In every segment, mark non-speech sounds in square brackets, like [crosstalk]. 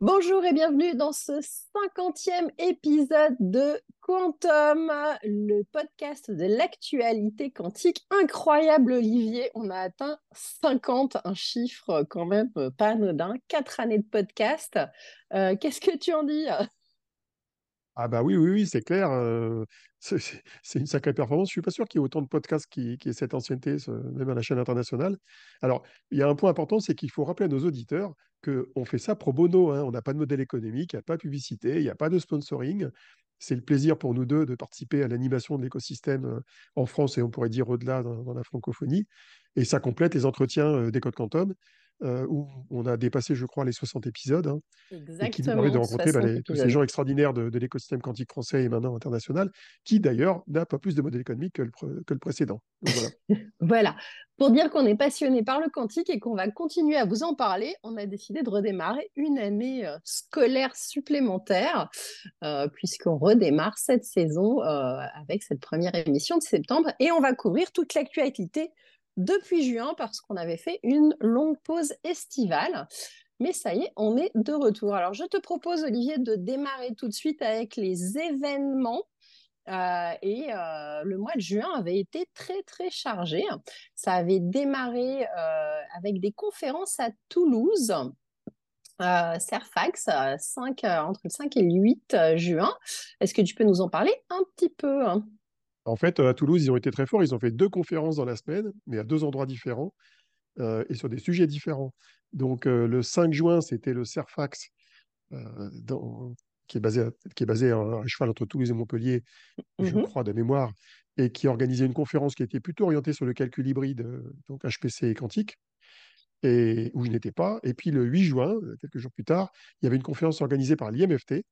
Bonjour et bienvenue dans ce cinquantième épisode de Quantum, le podcast de l'actualité quantique. Incroyable Olivier, on a atteint 50, un chiffre quand même pas anodin, quatre années de podcast. Euh, qu'est-ce que tu en dis? Ah bah oui, oui, oui, c'est clair. euh, c'est une sacrée performance. Je suis pas sûr qu'il y ait autant de podcasts qui, aient cette ancienneté, même à la chaîne internationale. Alors, il y a un point important, c'est qu'il faut rappeler à nos auditeurs qu'on fait ça pro bono. hein. On n'a pas de modèle économique, il n'y a pas de publicité, il n'y a pas de sponsoring. C'est le plaisir pour nous deux de participer à l'animation de l'écosystème euh, en France et on pourrait dire au-delà dans, dans la francophonie. Et ça complète les entretiens euh, des Codes Quantum, euh, où on a dépassé, je crois, les 60 épisodes. hein et qui nous permet de Exactement, rencontrer bah, 60 les- tous ces gens extraordinaires de, de l'écosystème quantique français et maintenant international, qui d'ailleurs n'a pas plus de modèle économique que le, pre- que le précédent. Donc voilà. [laughs] Voilà, pour dire qu'on est passionné par le quantique et qu'on va continuer à vous en parler, on a décidé de redémarrer une année euh, scolaire supplémentaire, euh, puisqu'on redémarre cette saison euh, avec cette première émission de septembre et on va couvrir toute l'actualité depuis juin parce qu'on avait fait une longue pause estivale. Mais ça y est, on est de retour. Alors, je te propose, Olivier, de démarrer tout de suite avec les événements. Euh, et euh, le mois de juin avait été très, très chargé. Ça avait démarré euh, avec des conférences à Toulouse, Cerfax, 5, euh, entre le 5 et le 8 euh, juin. Est-ce que tu peux nous en parler un petit peu hein? En fait, à Toulouse, ils ont été très forts. Ils ont fait deux conférences dans la semaine, mais à deux endroits différents euh, et sur des sujets différents. Donc, euh, le 5 juin, c'était le Cerfax, euh, dans- qui est basé, à, qui est basé à, à cheval entre Toulouse et Montpellier, je Mhm. crois, de mémoire, et qui organisait une conférence qui était plutôt orientée sur le calcul hybride, euh, donc HPC et quantique. et où je n'étais pas. Et puis le 8 juin, euh, quelques jours plus tard, il y avait une conférence organisée par l'IMFT.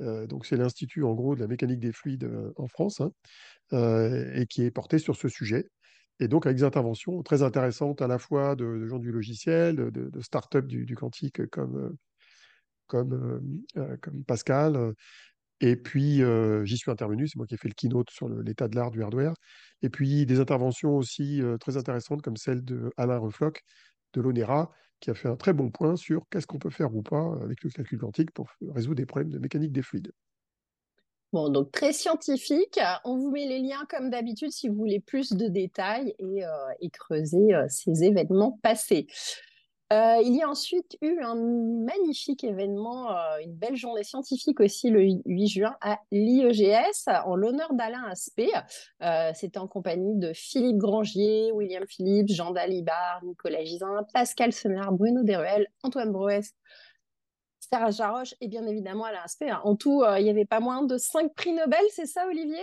Euh, donc c'est l'Institut en gros de la mécanique des fluides euh, en France, hein, euh, et qui est porté sur ce sujet. Et donc avec des interventions très intéressantes à la fois de, gens du logiciel, de, de start-up du, quantique comme, comme, Pascal. Et puis j'y suis intervenu, c'est moi qui ai fait le keynote sur l'état de l'art du hardware. Et puis des interventions aussi très intéressantes comme celle de Alain Refloc de l'ONERA, qui a fait un très bon point sur qu'est-ce qu'on peut faire ou pas avec le calcul quantique pour résoudre des problèmes de mécanique des fluides. Bon, donc très scientifique. On vous met les liens comme d'habitude si vous voulez plus de détails et, euh, creuser euh, ces événements passés. Euh, il y a ensuite eu un magnifique événement, euh, une belle journée scientifique aussi le 8 juin à l'IEGS en l'honneur d'Alain Aspect. Euh, C'était en compagnie de Philippe Grangier, William Philippe, Jean Dalibard, Nicolas Gisin, Pascal Senard, Bruno Deruel, Antoine Broès, Sarah Jaroche et bien évidemment Alain Aspect. En tout, il n'y avait pas moins de cinq prix Nobel, c'est ça Olivier?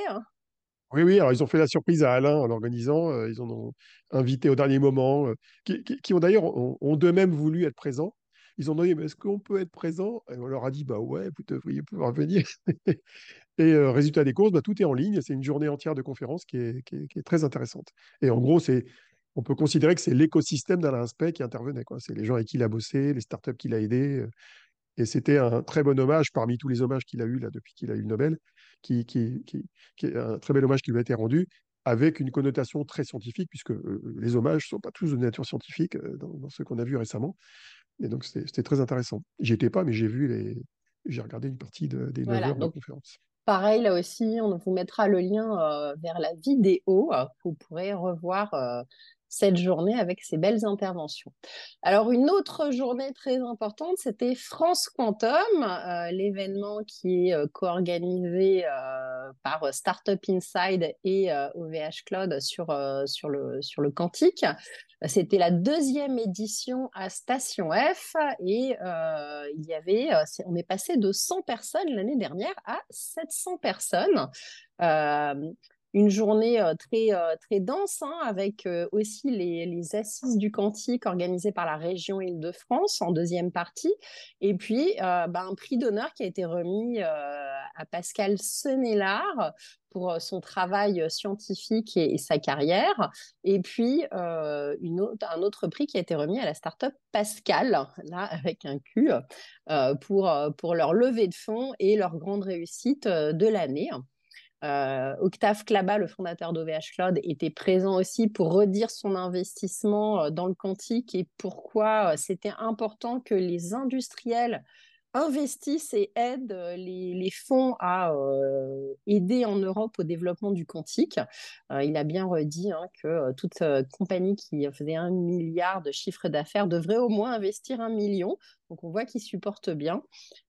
Oui, oui, alors ils ont fait la surprise à Alain en l'organisant, ils en ont invité au dernier moment, qui, ont d'ailleurs ont, ont d'eux-mêmes voulu être présents. Ils ont demandé, mais est-ce qu'on peut être présent? Et on leur a dit, bah ouais, vous devriez pouvoir venir. [laughs] Et euh, résultat des courses, bah, tout est en ligne. C'est une journée entière de conférences qui est, qui est- très intéressante. Et en gros, c'est, on peut considérer que c'est l'écosystème d'Alain Aspect qui intervenait, quoi. C'est les gens avec qui il a bossé, les startups qu'il a aidés. Et c'était un très bon hommage parmi tous les hommages qu'il a eu là depuis qu'il a eu le Nobel, qui, qui, qui, qui est un très bel hommage qui lui a été rendu avec une connotation très scientifique, puisque euh, les hommages ne sont pas tous de nature scientifique euh, dans, dans ceux qu'on a vus récemment. Et donc, c'était très intéressant. J'y étais pas, mais j'ai vu les, j'ai regardé une partie de- des 9 Voilà, heures de donc conférence. pareil là aussi, on vous mettra le lien euh, vers la vidéo. Vous pourrez revoir cette journée avec ces belles interventions. Alors, une autre journée très importante, c'était France Quantum, euh, l'événement qui est euh, co-organisé euh, par Startup Inside et OVH Cloud sur, sur, le, sur le quantique. C'était la deuxième édition à Station F et il y avait, on est passé de 100 personnes l'année dernière à 700 personnes. Une journée euh, très, euh, très dense, hein, avec euh, aussi les, assises du quantique organisées par la région Île-de-France en deuxième partie. Et puis, bah, un prix d'honneur qui a été remis à Pascal Senelard pour son travail scientifique et, sa carrière. Et puis, un autre prix qui a été remis à la start-up Pascal, là, avec un Q, pour, pour leur levée de fonds et leur grande réussite de l'année. Euh, Octave Klaba, le fondateur d'OVH Cloud, était présent aussi pour redire son investissement euh, dans le quantique et pourquoi euh, c'était important que les industriels investissent et aident les, fonds à aider en Europe au développement du quantique. il a bien redit hein, que toute compagnie qui faisait un milliard de chiffre d'affaires devrait au moins investir un million. Donc on voit qu'ils supportent bien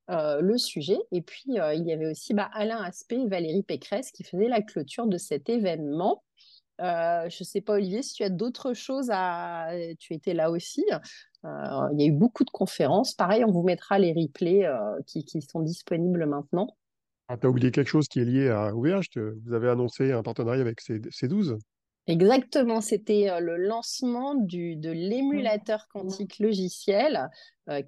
le sujet. Et puis il y avait aussi bah, Alain Aspect et Valérie Pécresse qui faisaient la clôture de cet événement. Je ne sais pas, Olivier, si tu as d'autres choses à... Tu étais là aussi. Euh, il y a eu beaucoup de conférences. Pareil, on vous mettra les replays euh, qui, sont disponibles maintenant. Ah, tu as oublié quelque chose qui est lié à OVH. Vous avez annoncé un partenariat avec C12 Exactement, c'était euh, le lancement du, de l'émulateur quantique logiciel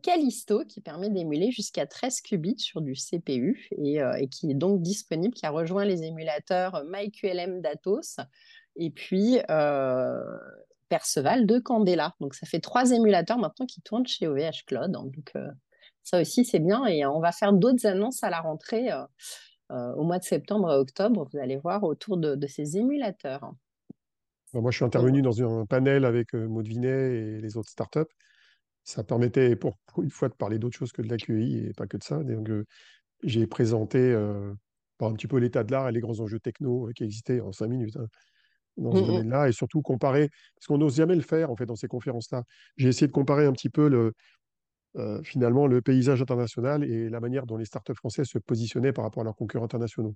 Callisto qui permet d'émuler jusqu'à 13 qubits sur du CPU et, et, qui est donc disponible, qui a rejoint les émulateurs MyQLM Datos et puis Perceval de Candela. Donc, ça fait trois émulateurs maintenant qui tournent chez OVH Cloud. Donc, euh, ça aussi, c'est bien. Et on va faire d'autres annonces à la rentrée euh, euh, au mois de septembre et octobre. Vous allez voir autour de, ces émulateurs. moi, je suis intervenu dans un panel avec Maud Vinet et les autres startups. Ça permettait pour, une fois de parler d'autre chose que de l'AQI et pas que de ça. Donc, j'ai présenté un petit peu l'état de l'art et les grands enjeux techno qui existaient en cinq minutes. Hein dans ce mmh domaine-là et surtout comparer, parce qu'on n'ose jamais le faire en fait dans ces conférences-là. J'ai essayé de comparer un petit peu le, euh, finalement le paysage international et la manière dont les startups françaises se positionnaient par rapport à leurs concurrents internationaux.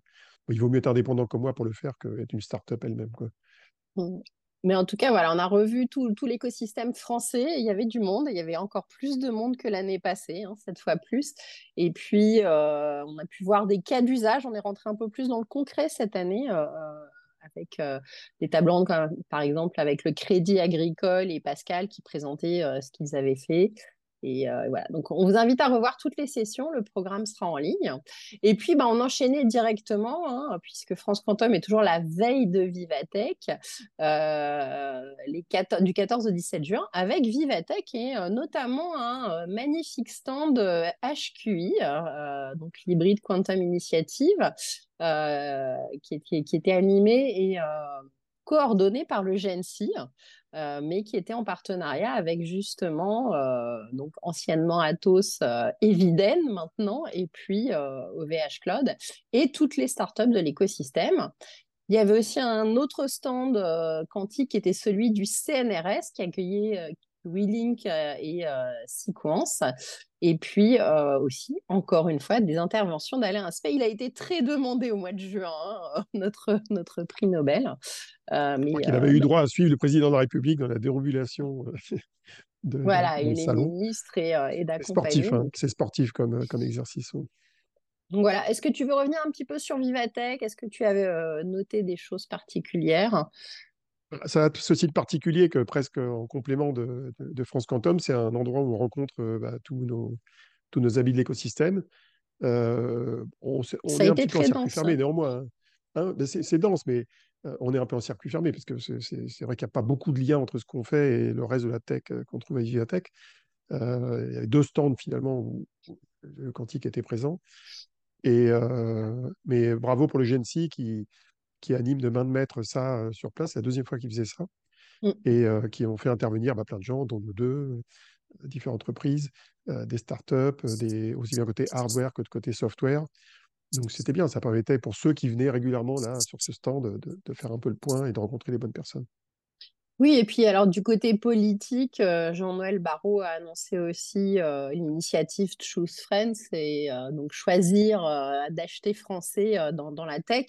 il vaut mieux être indépendant comme moi pour le faire qu'être une startup elle-même. Mmh. Mais en tout cas, voilà, on a revu tout, tout l'écosystème français. Il y avait du monde, il y avait encore plus de monde que l'année passée, hein, cette fois plus. Et puis, euh, on a pu voir des cas d'usage. On est rentré un peu plus dans le concret cette année. Euh, avec euh, des tables rondes, par exemple avec le Crédit Agricole et Pascal qui présentaient euh, ce qu'ils avaient fait. Euh, donc on vous invite à revoir toutes les sessions, le programme sera en ligne. Et puis, bah, on enchaînait directement, hein, puisque France Quantum est toujours la veille de Vivatech, les du 14 au 17 juin, avec Vivatech et notamment un magnifique stand HQI, donc l'hybride Quantum Initiative, euh, qui, qui, était animé et euh, coordonné par le GNC, euh, mais qui était en partenariat avec justement, donc anciennement Atos et Viden maintenant, et puis OVH Cloud, et toutes les startups de l'écosystème. Il y avait aussi un autre stand quantique qui était celui du CNRS qui accueillait WeLink et Sequence. Et puis euh, aussi, encore une fois, des interventions d'Alain Aspect. Il a été très demandé au mois de juin, hein, [laughs] notre, notre prix Nobel. Euh, mais, il avait eu droit à suivre le président de la République dans la dérobulation [laughs] de Voilà, il est ministre et, et d'accompagner. C'est sportif, hein, c'est sportif comme, comme exercice. Donc voilà, est-ce que tu veux revenir un petit peu sur Vivatech? Est-ce que tu avais noté des choses particulières? Ça a ceci de particulier que presque en complément de, France Quantum, c'est un endroit où on rencontre bah, tous, nos, tous nos amis de l'écosystème. Euh, on, on est un petit peu en circuit fermé néanmoins. Hein. Hein, c'est dense, mais euh, on est un peu en circuit fermé parce que c'est vrai qu'il n'y a pas beaucoup de liens entre ce qu'on fait et le reste de la tech euh, qu'on trouve à Vivatech. il y avait deux stands finalement où, le quantique était présent. Et, mais bravo pour le GNC qui, qui anime de main de maître ça euh, sur place. C'est la deuxième fois qu'ils faisaient ça. Mmh. Et euh, qui ont fait intervenir bah, plein de gens, dont nous deux, différentes entreprises, des startups, des, aussi bien côté hardware que de côté software. Donc c'était bien, ça permettait pour ceux qui venaient régulièrement là sur ce stand de faire un peu le point et de rencontrer les bonnes personnes. Oui, et puis alors du côté politique, euh, Jean-Noël Barrot a annoncé aussi euh, l'initiative Choose Friends et euh, donc choisir d'acheter français dans, dans, la tech.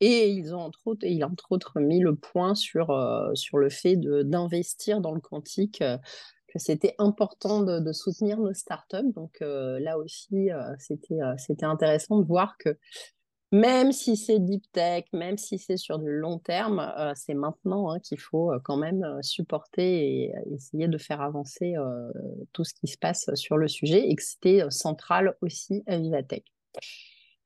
Et ils ont entre autres, il a entre autres mis le point sur, sur le fait d'investir dans le quantique, que c'était important de, de, soutenir nos startups. Donc là aussi, c'était c'était intéressant de voir que même si c'est deep tech, même si c'est sur du long terme, euh, c'est maintenant hein, qu'il faut euh, quand même euh, supporter et essayer de faire avancer tout ce qui se passe sur le sujet et que c'était central aussi à Vivatech.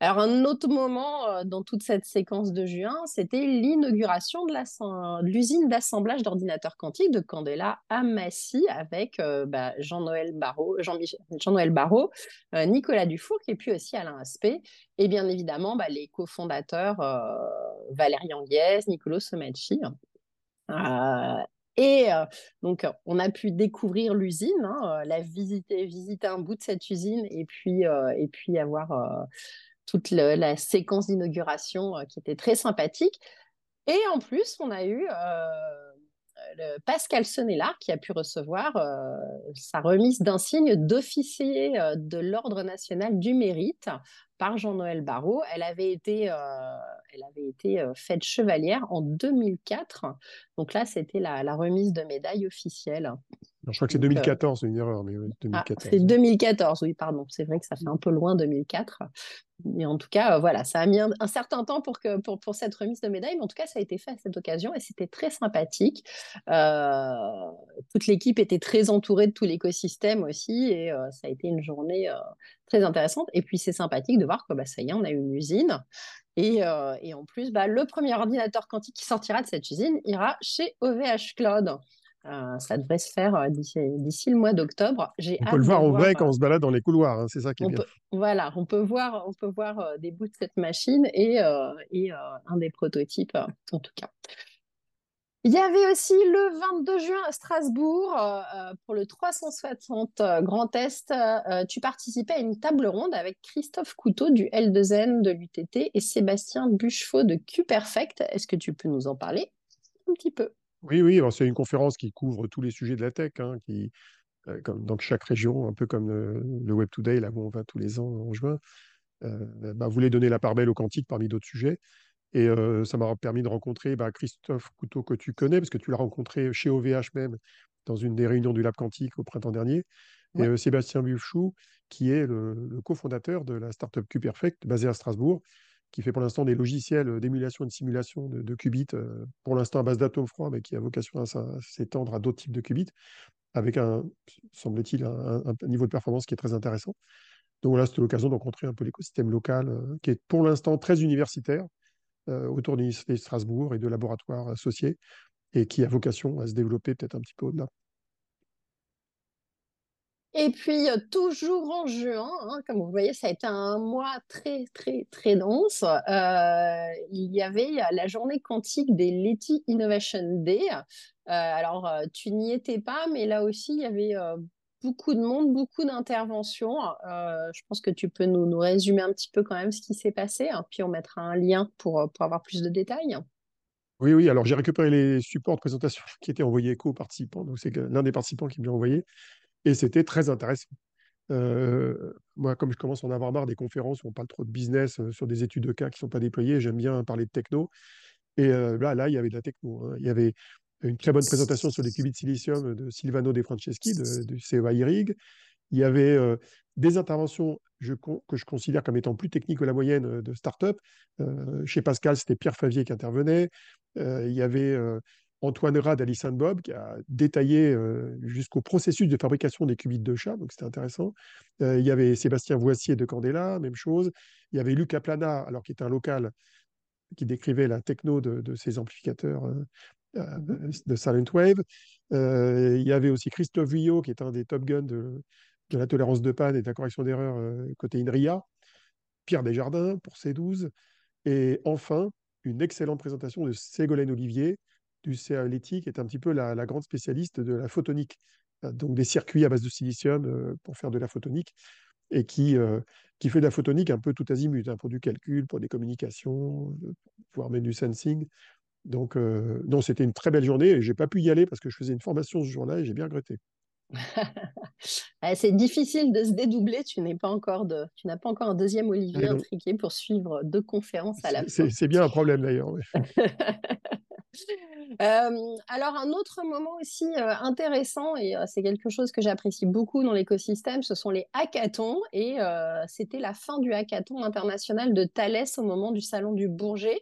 Alors, un autre moment euh, dans toute cette séquence de juin, c'était l'inauguration de l'usine d'assemblage d'ordinateurs quantiques de Candela à Massy avec euh, bah, Jean-Noël Barrault, Jean Jean Barrault euh, Nicolas Dufour et puis aussi Alain Aspect. Et bien évidemment, bah, les cofondateurs Valérie Anguiez, Nicolas Somacci. Et donc, on a pu découvrir l'usine, hein, la visiter, visiter un bout de cette usine et puis, et puis avoir toute la séquence d'inauguration qui était très sympathique. Et en plus, on a eu Pascal Senelard qui a pu recevoir sa remise d'insigne d'officier de l'Ordre national du mérite par Jean-Noël Barrot. Elle avait été, euh, elle avait été euh, faite chevalière en 2004. Donc là, c'était la, la, remise de médaille officielle. je crois que c'est 2014, c'est une erreur, mais 2014. Ah, c'est 2014, oui, pardon. C'est vrai que ça fait un peu loin 2004. Mais en tout cas, euh, voilà, ça a mis un, certain temps pour, que, pour, pour, cette remise de médaille, mais en tout cas, ça a été fait à cette occasion et c'était très sympathique. toute l'équipe était très entourée de tout l'écosystème aussi et ça a été une journée très intéressante. Et puis, c'est sympathique de voir que bah, ça y est, on a une usine. Et, euh, et en plus, bah, le premier ordinateur quantique qui sortira de cette usine ira chez OVH Cloud. Euh, ça devrait se faire euh, d'ici le mois d'octobre. On peut le voir en vrai quand on se balade dans les couloirs, hein, c'est ça qui est bien. voilà, on peut voir, on peut voir des bouts de cette machine et, et un des prototypes, en tout cas. Il y avait aussi le 22 juin à Strasbourg euh, euh, pour le 360 euh, Grand Est. tu participais à une table ronde avec Christophe Couteau du L2N de l'UTT et Sébastien Buchefaux de QPerfect. Est-ce que tu peux nous en parler un petit peu? Oui, oui, c'est une conférence qui couvre tous les sujets de la tech, hein, qui, comme dans chaque région, un peu comme le, Web Today, là où on va tous les ans en juin, bah, voulait donner la part belle au quantique parmi d'autres sujets. Et ça m'a permis de rencontrer bah, Christophe Couteau, que tu connais, parce que tu l'as rencontré chez OVH même, dans une des réunions du Lab Quantique au printemps dernier. Et Sébastien Buffchou, qui est le, cofondateur de la startup QPerfect, basée à Strasbourg, qui fait pour l'instant des logiciels d'émulation et de simulation de, qubits, pour l'instant à base d'atomes froids, mais qui a vocation à, s'étendre à d'autres types de qubits, avec un, semble-t-il, un, niveau de performance qui est très intéressant. Donc voilà, c'était l'occasion de rencontrer un peu l'écosystème local, qui est pour l'instant très universitaire, autour de l'Université de Strasbourg et de laboratoires associés, et qui a vocation à se développer peut-être un petit peu au-delà. Et puis, euh, toujours en juin, hein, comme vous voyez, ça a été un mois très, très, très dense. Euh, il y avait la journée quantique des Letty Innovation Day. alors, tu n'y étais pas, mais là aussi, il y avait beaucoup de monde, beaucoup d'interventions. Euh, je pense que tu peux nous, résumer un petit peu quand même ce qui s'est passé, hein, puis on mettra un lien pour, euh, pour avoir plus de détails. Oui, oui, alors j'ai récupéré les supports de présentation [laughs] qui étaient envoyés aux participants, donc c'est l'un des participants qui me l'a envoyé, et c'était très intéressant. Euh, moi, comme je commence à en avoir marre des conférences où on parle trop de business sur des études de cas qui ne sont pas déployées, j'aime bien parler de techno. Et là, là, il y avait de la techno. Hein. Il y avait une très bonne présentation sur les qubits silicium de Silvano De Franceschi du CEA IRIG. Il y avait euh, des interventions que je considère comme étant plus techniques que la moyenne euh, de start-up. Euh, chez Pascal, c'était Pierre Favier qui intervenait. il y avait Antoine Rad d'Alice Bob qui a détaillé jusqu'au processus de fabrication des qubits de chat, donc c'était intéressant. il y avait Sébastien Voissier de Candela, même chose. Il y avait Luc Plana, alors qui est un local qui décrivait la techno de, de ces amplificateurs de Silent Wave. Euh, il y avait aussi Christophe Vuillot, qui est un des top guns de, la tolérance de panne et de la correction d'erreur euh, côté INRIA. Pierre Desjardins pour C12. Et enfin, une excellente présentation de Ségolène Olivier du CALETI, qui est un petit peu la, grande spécialiste de la photonique, donc des circuits à base de silicium pour faire de la photonique, et qui, qui fait de la photonique un peu tout azimut, hein, pour du calcul, pour des communications, voire même du sensing. Donc, euh, non, c'était une très belle journée et j'ai pas pu y aller parce que je faisais une formation ce jour-là et j'ai bien regretté. [laughs] c'est difficile de se dédoubler. Tu n'es pas encore de, tu n'as pas encore un deuxième Olivier ah intriqué pour suivre deux conférences à la fois. C'est bien un problème d'ailleurs. [laughs] Euh, alors un autre moment aussi euh, intéressant et c'est quelque chose que j'apprécie beaucoup dans l'écosystème, ce sont les hackathons et c'était la fin du hackathon international de Thalès au moment du salon du Bourget.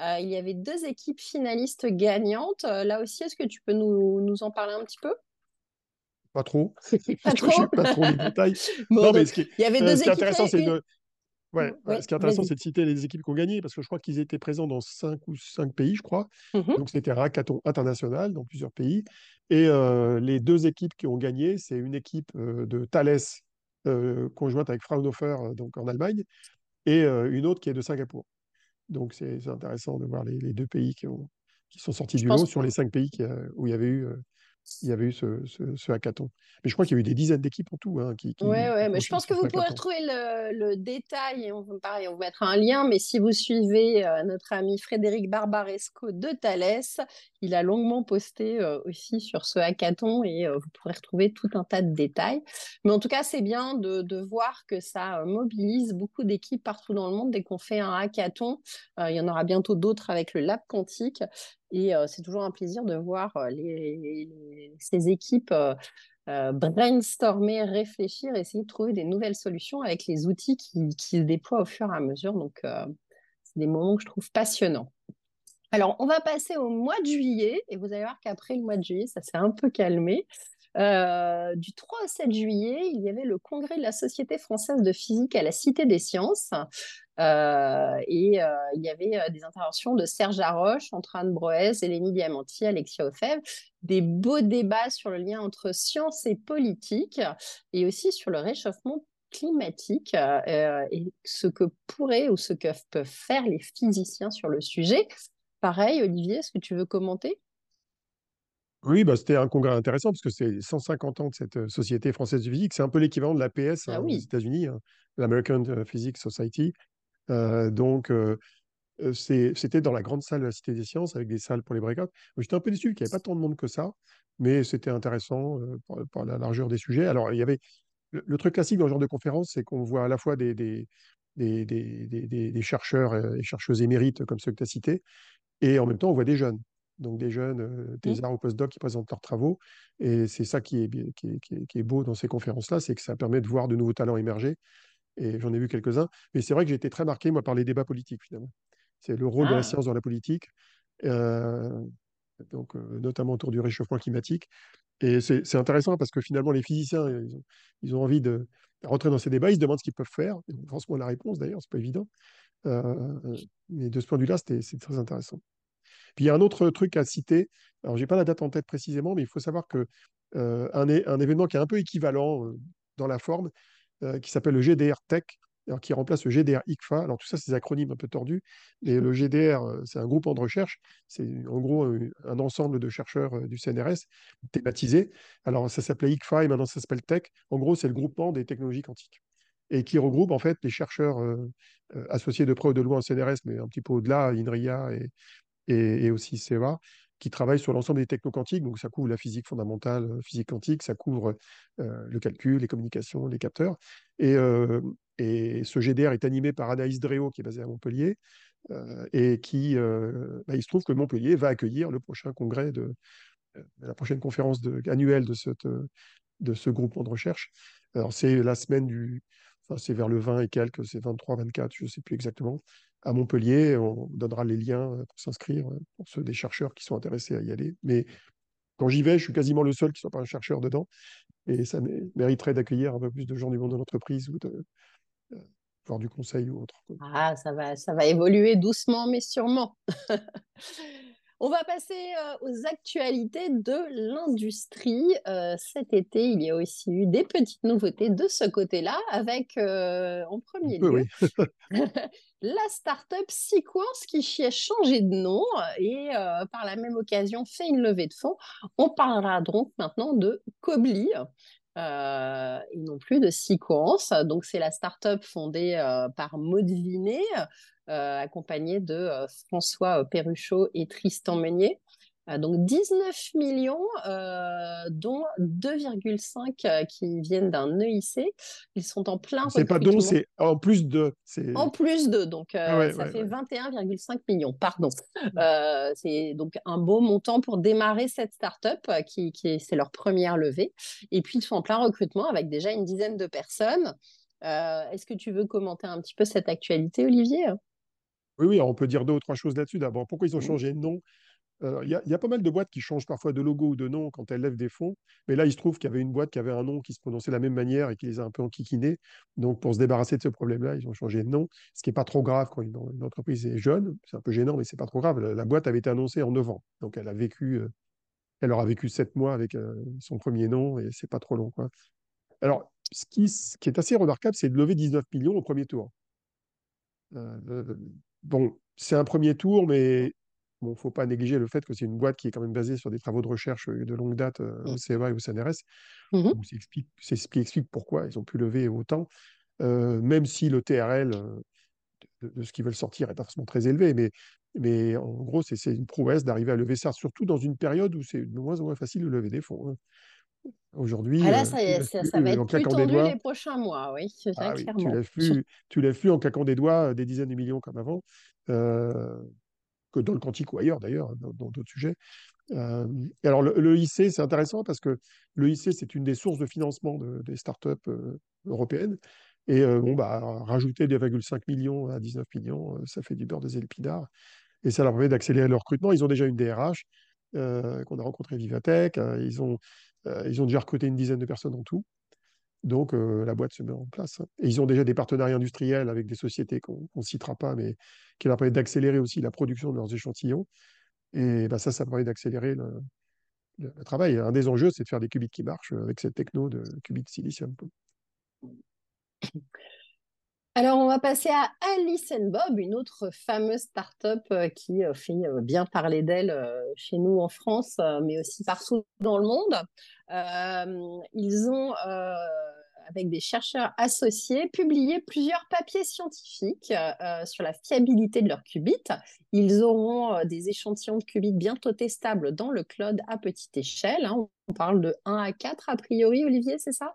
Euh, il y avait deux équipes finalistes gagnantes. Euh, là aussi, est-ce que tu peux nous, nous, en parler un petit peu? Pas trop. [laughs] Pas [laughs] trop? pas trop les détails. [laughs] non, mais ce qui, il y avait deux ce qui est intéressant, c'est de... Ouais, ce qui est intéressant, c'est de citer les équipes qui ont gagné, parce que je crois qu'ils étaient présents dans cinq ou cinq pays, je crois. Mmh Donc, c'était un hackathon international dans plusieurs pays. Et euh, les deux équipes qui ont gagné, c'est une équipe de Thales, conjointe avec Fraunhofer, donc en Allemagne, et une autre qui est de Singapour. Donc, c'est intéressant de voir les, deux pays qui ont, qui sont sortis du lot sur les cinq pays où il y avait eu il y avait eu ce, ce, hackathon. Mais je crois qu'il y a eu des dizaines d'équipes en tout. Hein, qui, oui, ouais, mais je pense que vous pourrez retrouver le, détail, et on, pareil, on vous mettra un lien, mais si vous suivez euh, notre ami Frédéric Barbaresco de Thales, il a longuement posté euh, aussi sur ce hackathon et euh, vous pourrez retrouver tout un tas de détails. Mais en tout cas, c'est bien de, de, voir que ça mobilise beaucoup d'équipes partout dans le monde dès qu'on fait un hackathon. il y en aura bientôt d'autres avec le Lab Quantique. Et c'est toujours un plaisir de voir ces équipes brainstormer, réfléchir, essayer de trouver des nouvelles solutions avec les outils qui se déploient au fur et à mesure. Donc, c'est des moments que je trouve passionnants. Alors, on va passer au mois de juillet et vous allez voir qu'après le mois de juillet, ça s'est un peu calmé. du 3 au 7 juillet, il y avait le congrès de la Société française de physique à la Cité des Sciences. Euh, et euh, il y avait euh, des interventions de Serge Haroche, Antoine Broez, Eleni Diamanti, Alexia Ofev, des beaux débats sur le lien entre science et politique et aussi sur le réchauffement climatique et ce que pourraient ou ce que peuvent faire les physiciens sur le sujet. Pareil, Olivier, est-ce que tu veux commenter? Oui, bah, c'était un congrès intéressant parce que c'est 150 ans de cette Société française de physique. C'est un peu l'équivalent de l'APS ah hein, aux États-Unis, hein, l'American Physics Society. Euh, donc, euh, euh, c'était dans la grande salle de la Cité des Sciences avec des salles pour les breakouts. J'étais un peu déçu qu'il n'y avait pas tant de monde que ça, mais c'était intéressant par, la largeur des sujets. Alors, il y avait le, truc classique dans ce genre de conférence, c'est qu'on voit à la fois des, des, des, des, chercheurs et chercheuses émérites comme ceux que tu as cités, et en même temps, on voit des jeunes. Donc, des jeunes, des arts au postdoc qui présentent leurs travaux. Et c'est ça qui est, qui, est, qui est beau dans ces conférences-là, c'est que ça permet de voir de nouveaux talents émerger et j'en ai vu quelques-uns. Mais c'est vrai que j'ai été très marqué, moi, par les débats politiques, finalement. C'est le rôle de la ah. science dans la politique, euh, donc, euh, notamment autour du réchauffement climatique. Et c'est intéressant parce que finalement, les physiciens, ils ont, envie de rentrer dans ces débats, ils se demandent ce qu'ils peuvent faire. Franchement, la réponse, d'ailleurs, c'est pas évident. Euh, mais de ce point de vue-là, c'est très intéressant. Puis il y a un autre truc à citer. Alors, j'ai pas la date en tête précisément, mais il faut savoir que un, un, événement qui est un peu équivalent dans la forme, euh, qui s'appelle le GDR Tech, alors, qui remplace le GDR ICFA. Alors tout ça, c'est des acronymes un peu tordus. Et le GDR, euh, c'est un groupement de recherche. C'est en gros un ensemble de chercheurs euh, du CNRS thématisés. Alors ça s'appelait ICFA et maintenant ça s'appelle Tech. En gros, c'est le groupement des technologies quantiques et qui regroupe en fait les chercheurs associés de près ou de loin au CNRS, mais un petit peu au-delà, INRIA et, et, et aussi CEA, qui travaille sur l'ensemble des techno-quantiques. Donc, ça couvre la physique fondamentale, euh, physique quantique, ça couvre euh, le calcul, les communications, les capteurs. Et, euh, et, ce GDR est animé par Anaïs Dréau, qui est basée à Montpellier, et qui, bah, il se trouve que Montpellier va accueillir le prochain congrès de la prochaine conférence annuelle de, cette, de ce groupement de recherche. Alors, c'est la semaine du. Enfin, c'est vers le 20 et quelques, c'est 23, 24, je ne sais plus exactement à Montpellier. On donnera les liens euh, pour s'inscrire, euh, pour ceux des chercheurs qui sont intéressés à y aller. Mais quand j'y vais, je suis quasiment le seul qui ne soit pas un chercheur dedans. Et ça mériterait d'accueillir un peu plus de gens du monde de l'entreprise ou de, euh, voir du conseil ou autre. Ah, ça va, ça va évoluer doucement, mais sûrement. [laughs] On va passer euh, aux actualités de l'industrie. Euh, cet été, il y a aussi eu des petites nouveautés de ce côté-là, avec euh, en premier lieu [laughs] la start-up Sequence qui a changé de nom et par la même occasion fait une levée de fonds. On parlera donc maintenant de Cobly. et non plus de Sequence. Donc, c'est la start-up fondée par Maud Vinet, euh, accompagné de euh, François euh, Perruchot et Tristan Meunier. Donc 19 millions, dont 2,5 qui viennent d'un EIC. Ils sont en plein. C'est pas donc, c'est en plus de. En plus de, donc ah ça fait 21,5 millions. Pardon. c'est donc un beau montant pour démarrer cette start-up qui, qui c'est leur première levée. Et puis ils sont en plein recrutement avec déjà une dizaine de personnes. Est-ce que tu veux commenter un petit peu cette actualité, Olivier? Oui, oui, on peut dire deux ou trois choses là-dessus. D'abord, pourquoi ils ont mmh. changé de nom? Il y, a pas mal de boîtes qui changent parfois de logo ou de nom quand elles lèvent des fonds. Mais là, il se trouve qu'il y avait une boîte qui avait un nom qui se prononçait de la même manière et qui les a un peu enquiquinés. Donc, pour se débarrasser de ce problème-là, ils ont changé de nom. Ce qui n'est pas trop grave quand une, entreprise est jeune. C'est un peu gênant, mais c'est pas trop grave. La, boîte avait été annoncée en novembre. Donc, elle a vécu, euh, elle aura vécu sept mois avec euh, son premier nom et c'est pas trop long. Quoi. Alors, ce qui, est assez remarquable, c'est de lever 19 millions au premier tour. Euh, bon, c'est un premier tour, mais il ne faut pas négliger le fait que c'est une boîte qui est quand même basée sur des travaux de recherche de longue date au CEA et au CNRS. Mmh. C'est ce qui explique pourquoi ils ont pu lever autant, même si le TRL de, ce qu'ils veulent sortir est pas forcément très élevé. Mais, mais en gros, c'est une prouesse d'arriver à lever ça, surtout dans une période où c'est de moins en moins facile de lever des fonds. Hein. Aujourd'hui, ah là, ça, ça, va être plus tendu les prochains mois, oui, ah Tu lèves plus, tu lèves plus en claquant des doigts des dizaines de millions comme avant, dans le quantique ou ailleurs d'ailleurs, hein, dans d'autres sujets. Euh, alors le, IC, c'est intéressant parce que le IC, c'est une des sources de financement des startups européennes. Et euh, bon, bah, rajouter 2,5 millions à 19 millions, euh, ça fait du beurre des épinards. Et ça leur permet d'accélérer le recrutement. Ils ont déjà une DRH euh, qu'on a rencontrée Vivatech. ils, ont, ils ont déjà recruté une dizaine de personnes en tout. Donc la boîte se met en place. Et ils ont déjà des partenariats industriels avec des sociétés qu'on ne citera pas, mais qui leur permettent d'accélérer aussi la production de leurs échantillons. Et bah, ça, ça permet d'accélérer le, travail. Un des enjeux, c'est de faire des qubits qui marchent avec cette techno de qubits de silicium. Alors, on va passer à Alice Bob, une autre fameuse start-up euh, qui euh, fait euh, bien parler d'elle chez nous en France, mais aussi partout dans le monde. ils ont, avec des chercheurs associés, publié plusieurs papiers scientifiques sur la fiabilité de leurs qubits. Ils auront des échantillons de qubits bientôt testables dans le cloud à petite échelle. Hein. On parle de 1 à 4 a priori, Olivier, c'est ça?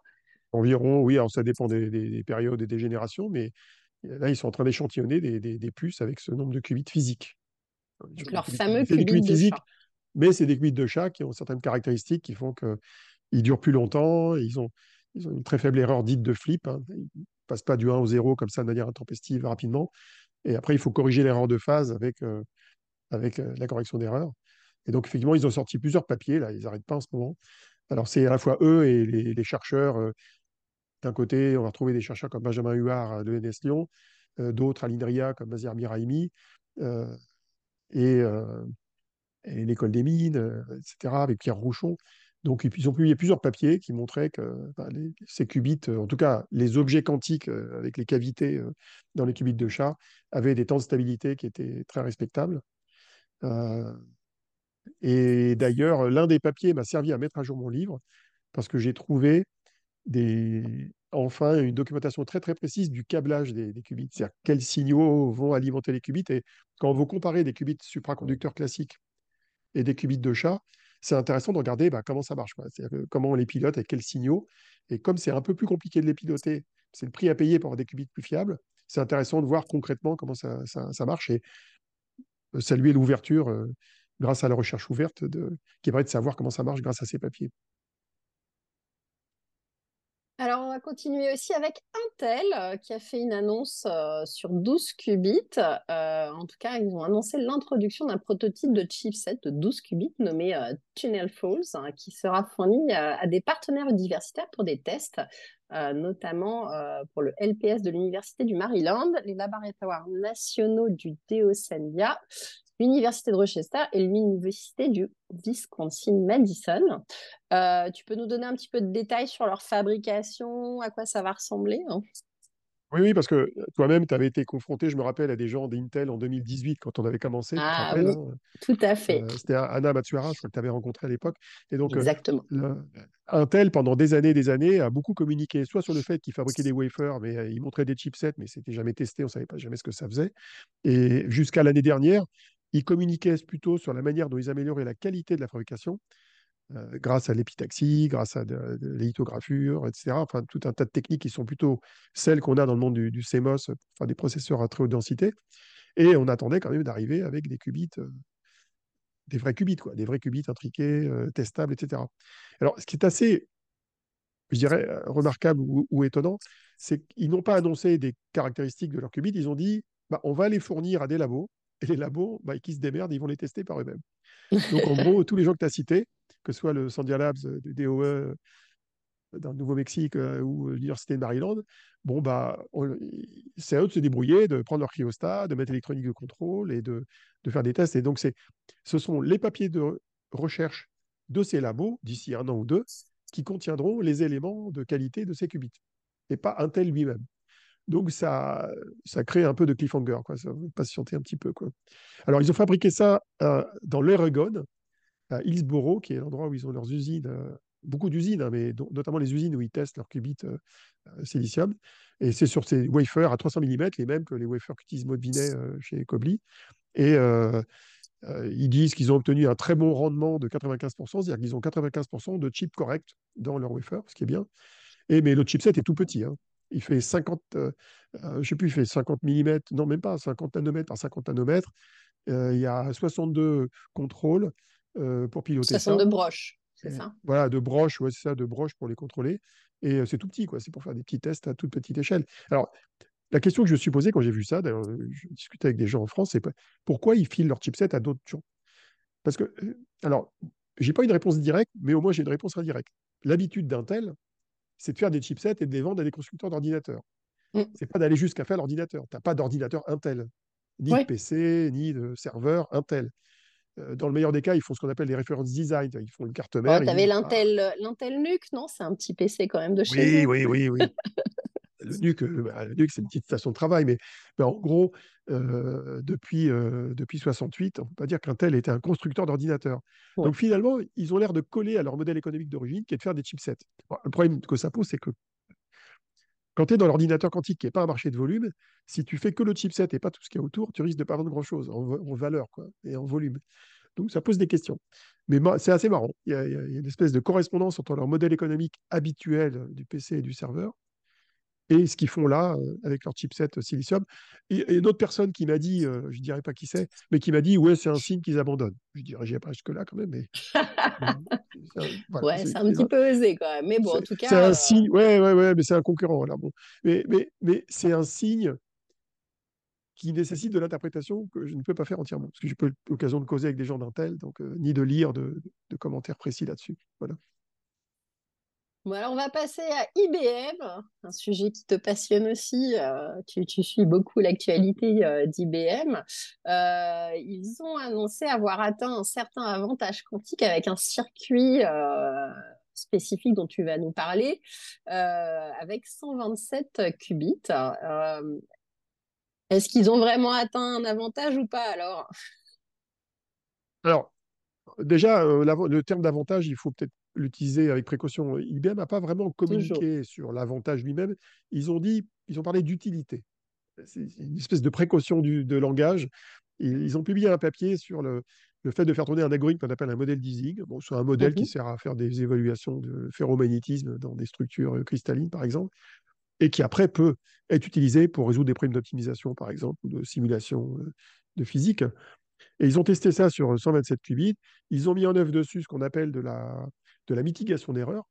Environ, oui, alors ça dépend des, périodes et des générations, mais là, ils sont en train d'échantillonner des, puces avec ce nombre de qubits physiques. Donc, leur fameux qubits de physiques, chat. Mais c'est des qubits de chat qui ont certaines caractéristiques qui font qu'ils durent plus longtemps, ils ont, ils ont une très faible erreur dite de flip, hein. ils ne passent pas du 1 au 0 comme ça de manière intempestive rapidement, et après, il faut corriger l'erreur de phase avec, euh, avec euh, la correction d'erreur. Et donc, effectivement, ils ont sorti plusieurs papiers, là, ils n'arrêtent pas en ce moment. Alors, c'est à la fois eux et les, chercheurs euh, d'un côté, on va retrouver des chercheurs comme Benjamin Huard à l'ENS Lyon, d'autres à l'INRIA comme Mazir Miraimi, euh, euh, et, l'école des mines, etc., avec Pierre Rouchon. Donc, ils ont publié plusieurs papiers qui montraient que bah, ces qubits, en tout cas les objets quantiques avec les cavités dans les qubits de chat, avaient des temps de stabilité qui étaient très respectables. et d'ailleurs, l'un des papiers m'a servi à mettre à jour mon livre parce que j'ai trouvé enfin une documentation très très précise du câblage des, qubits, c'est-à-dire quels signaux vont alimenter les qubits. Et quand vous comparez des qubits supraconducteurs classiques et des qubits de chat, c'est intéressant de regarder bah, comment ça marche, comment on les pilote, avec quels signaux. Et comme c'est un peu plus compliqué de les piloter, c'est le prix à payer pour avoir des qubits plus fiables, c'est intéressant de voir concrètement comment ça, marche et euh, saluer l'ouverture euh, grâce à la recherche ouverte de, qui permet de savoir comment ça marche grâce à ces papiers. Alors, on va continuer aussi avec Intel euh, qui a fait une annonce euh, sur 12 qubits. Euh, en tout cas, ils ont annoncé l'introduction d'un prototype de chipset de 12 qubits nommé Tunnel Falls hein, qui sera fourni à des partenaires universitaires pour des tests, notamment pour le LPS de l'Université du Maryland, les laboratoires nationaux du DOCENVIA l'Université de Rochester et l'Université du Wisconsin-Madison. Euh, tu peux nous donner un petit peu de détails sur leur fabrication, à quoi ça va ressembler hein? Oui, oui, parce que toi-même, tu avais été confronté, je me rappelle, à des gens d'Intel en 2018 quand on avait commencé. Ah oui, hein? tout à fait. Euh, c'était Anna Matsuara, je crois que tu avais rencontré à l'époque. Et donc, euh, Exactement. Intel, pendant des années des années, a beaucoup communiqué, soit sur le fait qu'il fabriquait des wafers, mais il montrait des chipsets, mais c'était jamais testé, on ne savait pas jamais ce que ça faisait. Et jusqu'à l'année dernière, ils communiquaient plutôt sur la manière dont ils amélioraient la qualité de la fabrication, euh, grâce à l'épitaxie, grâce à de, de etc. Enfin, tout un tas de techniques qui sont plutôt celles qu'on a dans le monde du, CMOS, enfin, des processeurs à très haute densité. Et on attendait quand même d'arriver avec des qubits, euh, des vrais qubits, des vrais qubits intriqués, euh, testables, etc. Alors, ce qui est assez, je dirais, remarquable ou, étonnant, c'est qu'ils n'ont pas annoncé des caractéristiques de leurs qubits, ils ont dit, bah, on va les fournir à des labos et les labos, bah, qui se démerdent, ils vont les tester par eux-mêmes. [laughs] Donc, en gros, tous les gens que tu as cités, que ce soit le Sandia Labs du DOE euh, dans le Nouveau-Mexique euh, ou l'Université de Maryland, bon, bah, c'est à eux de se débrouiller, de prendre leur cryostat, de mettre l'électronique de contrôle et de, de faire des tests. Et donc, ce sont les papiers de recherche de ces labos, d'ici un an ou deux, qui contiendront les éléments de qualité de ces qubits, et pas Intel lui-même. Donc, ça, ça crée un peu de cliffhanger, quoi. Ça va patienter un petit peu, quoi. Alors, ils ont fabriqué ça euh, dans l'Oregon, à Hillsboro, qui est l'endroit où ils ont leurs usines, euh, beaucoup d'usines, hein, mais notamment les usines où ils testent leurs qubits euh, silicium. Et c'est sur ces wafers à 300 mm, les mêmes que les wafers qu'utilise Maud Vinet chez Kobli. Et ils disent qu'ils ont obtenu un très bon rendement de 95%, c'est-à-dire qu'ils ont 95% de chips corrects dans leur wafer, ce qui est bien. Et, mais le chipset est tout petit. Hein. Il fait 50, euh, euh, je sais plus, il fait 50 mm, non même pas, 50 nanomètres par 50 nanomètres. Euh, il y a 62 contrôles pour piloter 62 broches, c'est ça? Voilà, de broches, ouais, c'est ça, de broches pour les contrôler. Et c'est tout petit, quoi. C'est pour faire des petits tests à toute petite échelle. Alors, la question que je me suis posée quand j'ai vu ça, d'ailleurs, je discutais avec des gens en France, c'est pourquoi ils filent leur chipset à d'autres gens? Parce que, alors, j'ai pas une réponse directe, mais au moins j'ai une réponse indirecte. L'habitude d'Intel, c'est de faire des chipsets et de les vendre à des constructeurs d'ordinateurs. Ce mm. C'est pas d'aller jusqu'à faire l'ordinateur. Tu n'as pas d'ordinateur Intel, ni de PC, ni de serveur Intel. Euh, dans le meilleur des cas, ils font ce qu'on appelle les reference design. Ils font une carte mère. tu avais l'Intel, ah. l'Intel NUC, non? C'est un petit PC quand même de chez Oui, oui, oui, oui. [laughs] le NUC, euh, bah, c'est une petite station de travail, mais, en gros, euh, depuis, euh, depuis 68, on ne peut pas dire qu'Intel était un constructeur d'ordinateurs. Donc finalement, ils ont l'air de coller à leur modèle économique d'origine, qui est de faire des chipsets. le problème que ça pose, c'est que quand tu es dans l'ordinateur quantique, qui n'est pas un marché de volume, si tu fais que le chipset et pas tout ce qu'il y a autour, tu risques de ne pas vendre grand-chose en, valeur quoi, et en volume. Donc ça pose des questions. Mais c'est assez marrant. il y, a, une espèce de correspondance entre leur modèle économique habituel du PC et du serveur et ce qu'ils font là euh, avec leur chipset silicium. Et, une autre personne qui m'a dit, euh, je ne dirais pas qui c'est, mais qui m'a dit, ouais, c'est un signe qu'ils abandonnent. Je dirais, n'y pas jusque-là quand même, mais. [laughs] ouais, c'est un petit peu osé quand même. Mais bon, en tout cas. C'est un euh, signe, ouais, ouais, ouais, mais c'est un concurrent. Bon. Mais, mais, mais c'est un signe qui nécessite de l'interprétation que je ne peux pas faire entièrement, parce que j'ai pas l'occasion de causer avec des gens d'un tel, donc ni de lire de, de commentaires précis là-dessus. Voilà alors on va passer à IBM, un sujet qui te passionne aussi. Euh, tu, suis beaucoup l'actualité euh, d'IBM. Euh, ils ont annoncé avoir atteint un certain avantage quantique avec un circuit spécifique dont tu vas nous parler, avec 127 qubits. Est-ce qu'ils ont vraiment atteint un avantage ou pas alors? Alors, déjà, le terme d'avantage, il faut peut-être l'utiliser avec précaution. IBM n'a pas vraiment communiqué sur l'avantage lui-même. Ils ont dit, ils ont parlé d'utilité. C'est une espèce de précaution du, de langage. Ils ont publié un papier sur le, le fait de faire tourner un algorithme qu'on appelle un modèle d'Ising. Bon, c'est un modèle qui sert à faire des évaluations de ferromagnétisme dans des structures euh, cristallines, par exemple, et qui après peut être utilisé pour résoudre des problèmes d'optimisation, par exemple, ou de simulation euh, de physique. Et ils ont testé ça sur 127 qubits. Ils ont mis en œuvre dessus ce qu'on appelle de la, de la mitigation d'erreurs.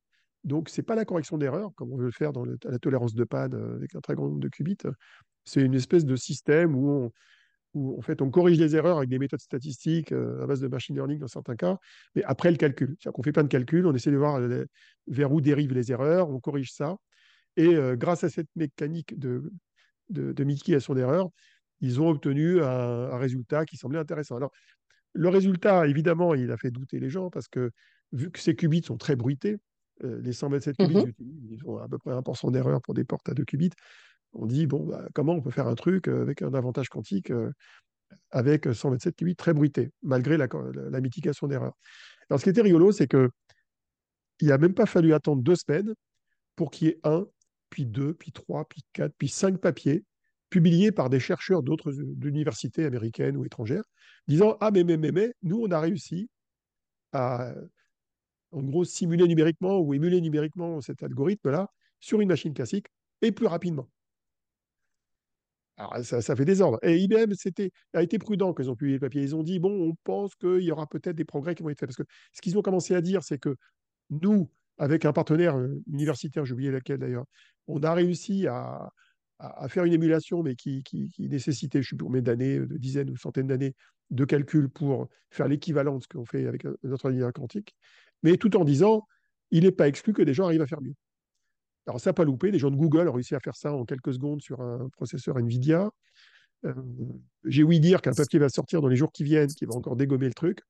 Donc, ce n'est pas la correction d'erreurs, comme on veut le faire dans la tolérance de panne euh, avec un très grand nombre de qubits. C'est une espèce de système où, on, en fait, on corrige les erreurs avec des méthodes statistiques euh, à base de machine learning dans certains cas, mais après le calcul. C'est-à-dire qu'on fait plein de calculs, on essaie de voir euh, vers où dérivent les erreurs, on corrige ça. Et grâce à cette mécanique de, de, mitigation d'erreurs, ils ont obtenu un, un, résultat qui semblait intéressant. Alors, le résultat, évidemment, il a fait douter les gens parce que vu que ces qubits sont très bruités, euh, les 127 qubits, mmh ils ont à peu près 1% d'erreur pour des portes à 2 qubits. On dit, bon, bah, comment on peut faire un truc euh, avec un avantage quantique euh, avec 127 qubits très bruités, malgré la, mitigation d'erreur. Alors, ce qui était rigolo, c'est que il n'a même pas fallu attendre deux semaines pour qu'il y ait un, puis deux, puis trois, puis quatre, puis cinq papiers publiés par des chercheurs d'autres universités américaines ou étrangères, disant Ah, mais, mais, mais, mais, nous, on a réussi à en gros, simuler numériquement ou émuler numériquement cet algorithme-là sur une machine classique et plus rapidement. Alors, ça, fait des ordres. Et IBM a été prudent quand ils ont publié le papier. Ils ont dit, bon, on pense qu'il y aura peut-être des progrès qui vont être faits. Parce que ce qu'ils ont commencé à dire, c'est que nous, avec un partenaire euh, universitaire, j'ai oublié laquelle d'ailleurs, on a réussi à, faire une émulation, mais qui, nécessitait, je ne sais plus combien d'années, de dizaines ou centaines d'années de calcul pour faire l'équivalent de ce qu'on fait avec notre ordinateur quantique mais tout en disant, il n'est pas exclu que des gens arrivent à faire mieux. Alors, ça n'a pas loupé. Des gens de Google ont réussi à faire ça en quelques secondes sur un processeur NVIDIA. Euh, j'ai ouï dire qu'un papier va sortir dans les jours qui viennent, qui va encore dégommer le truc.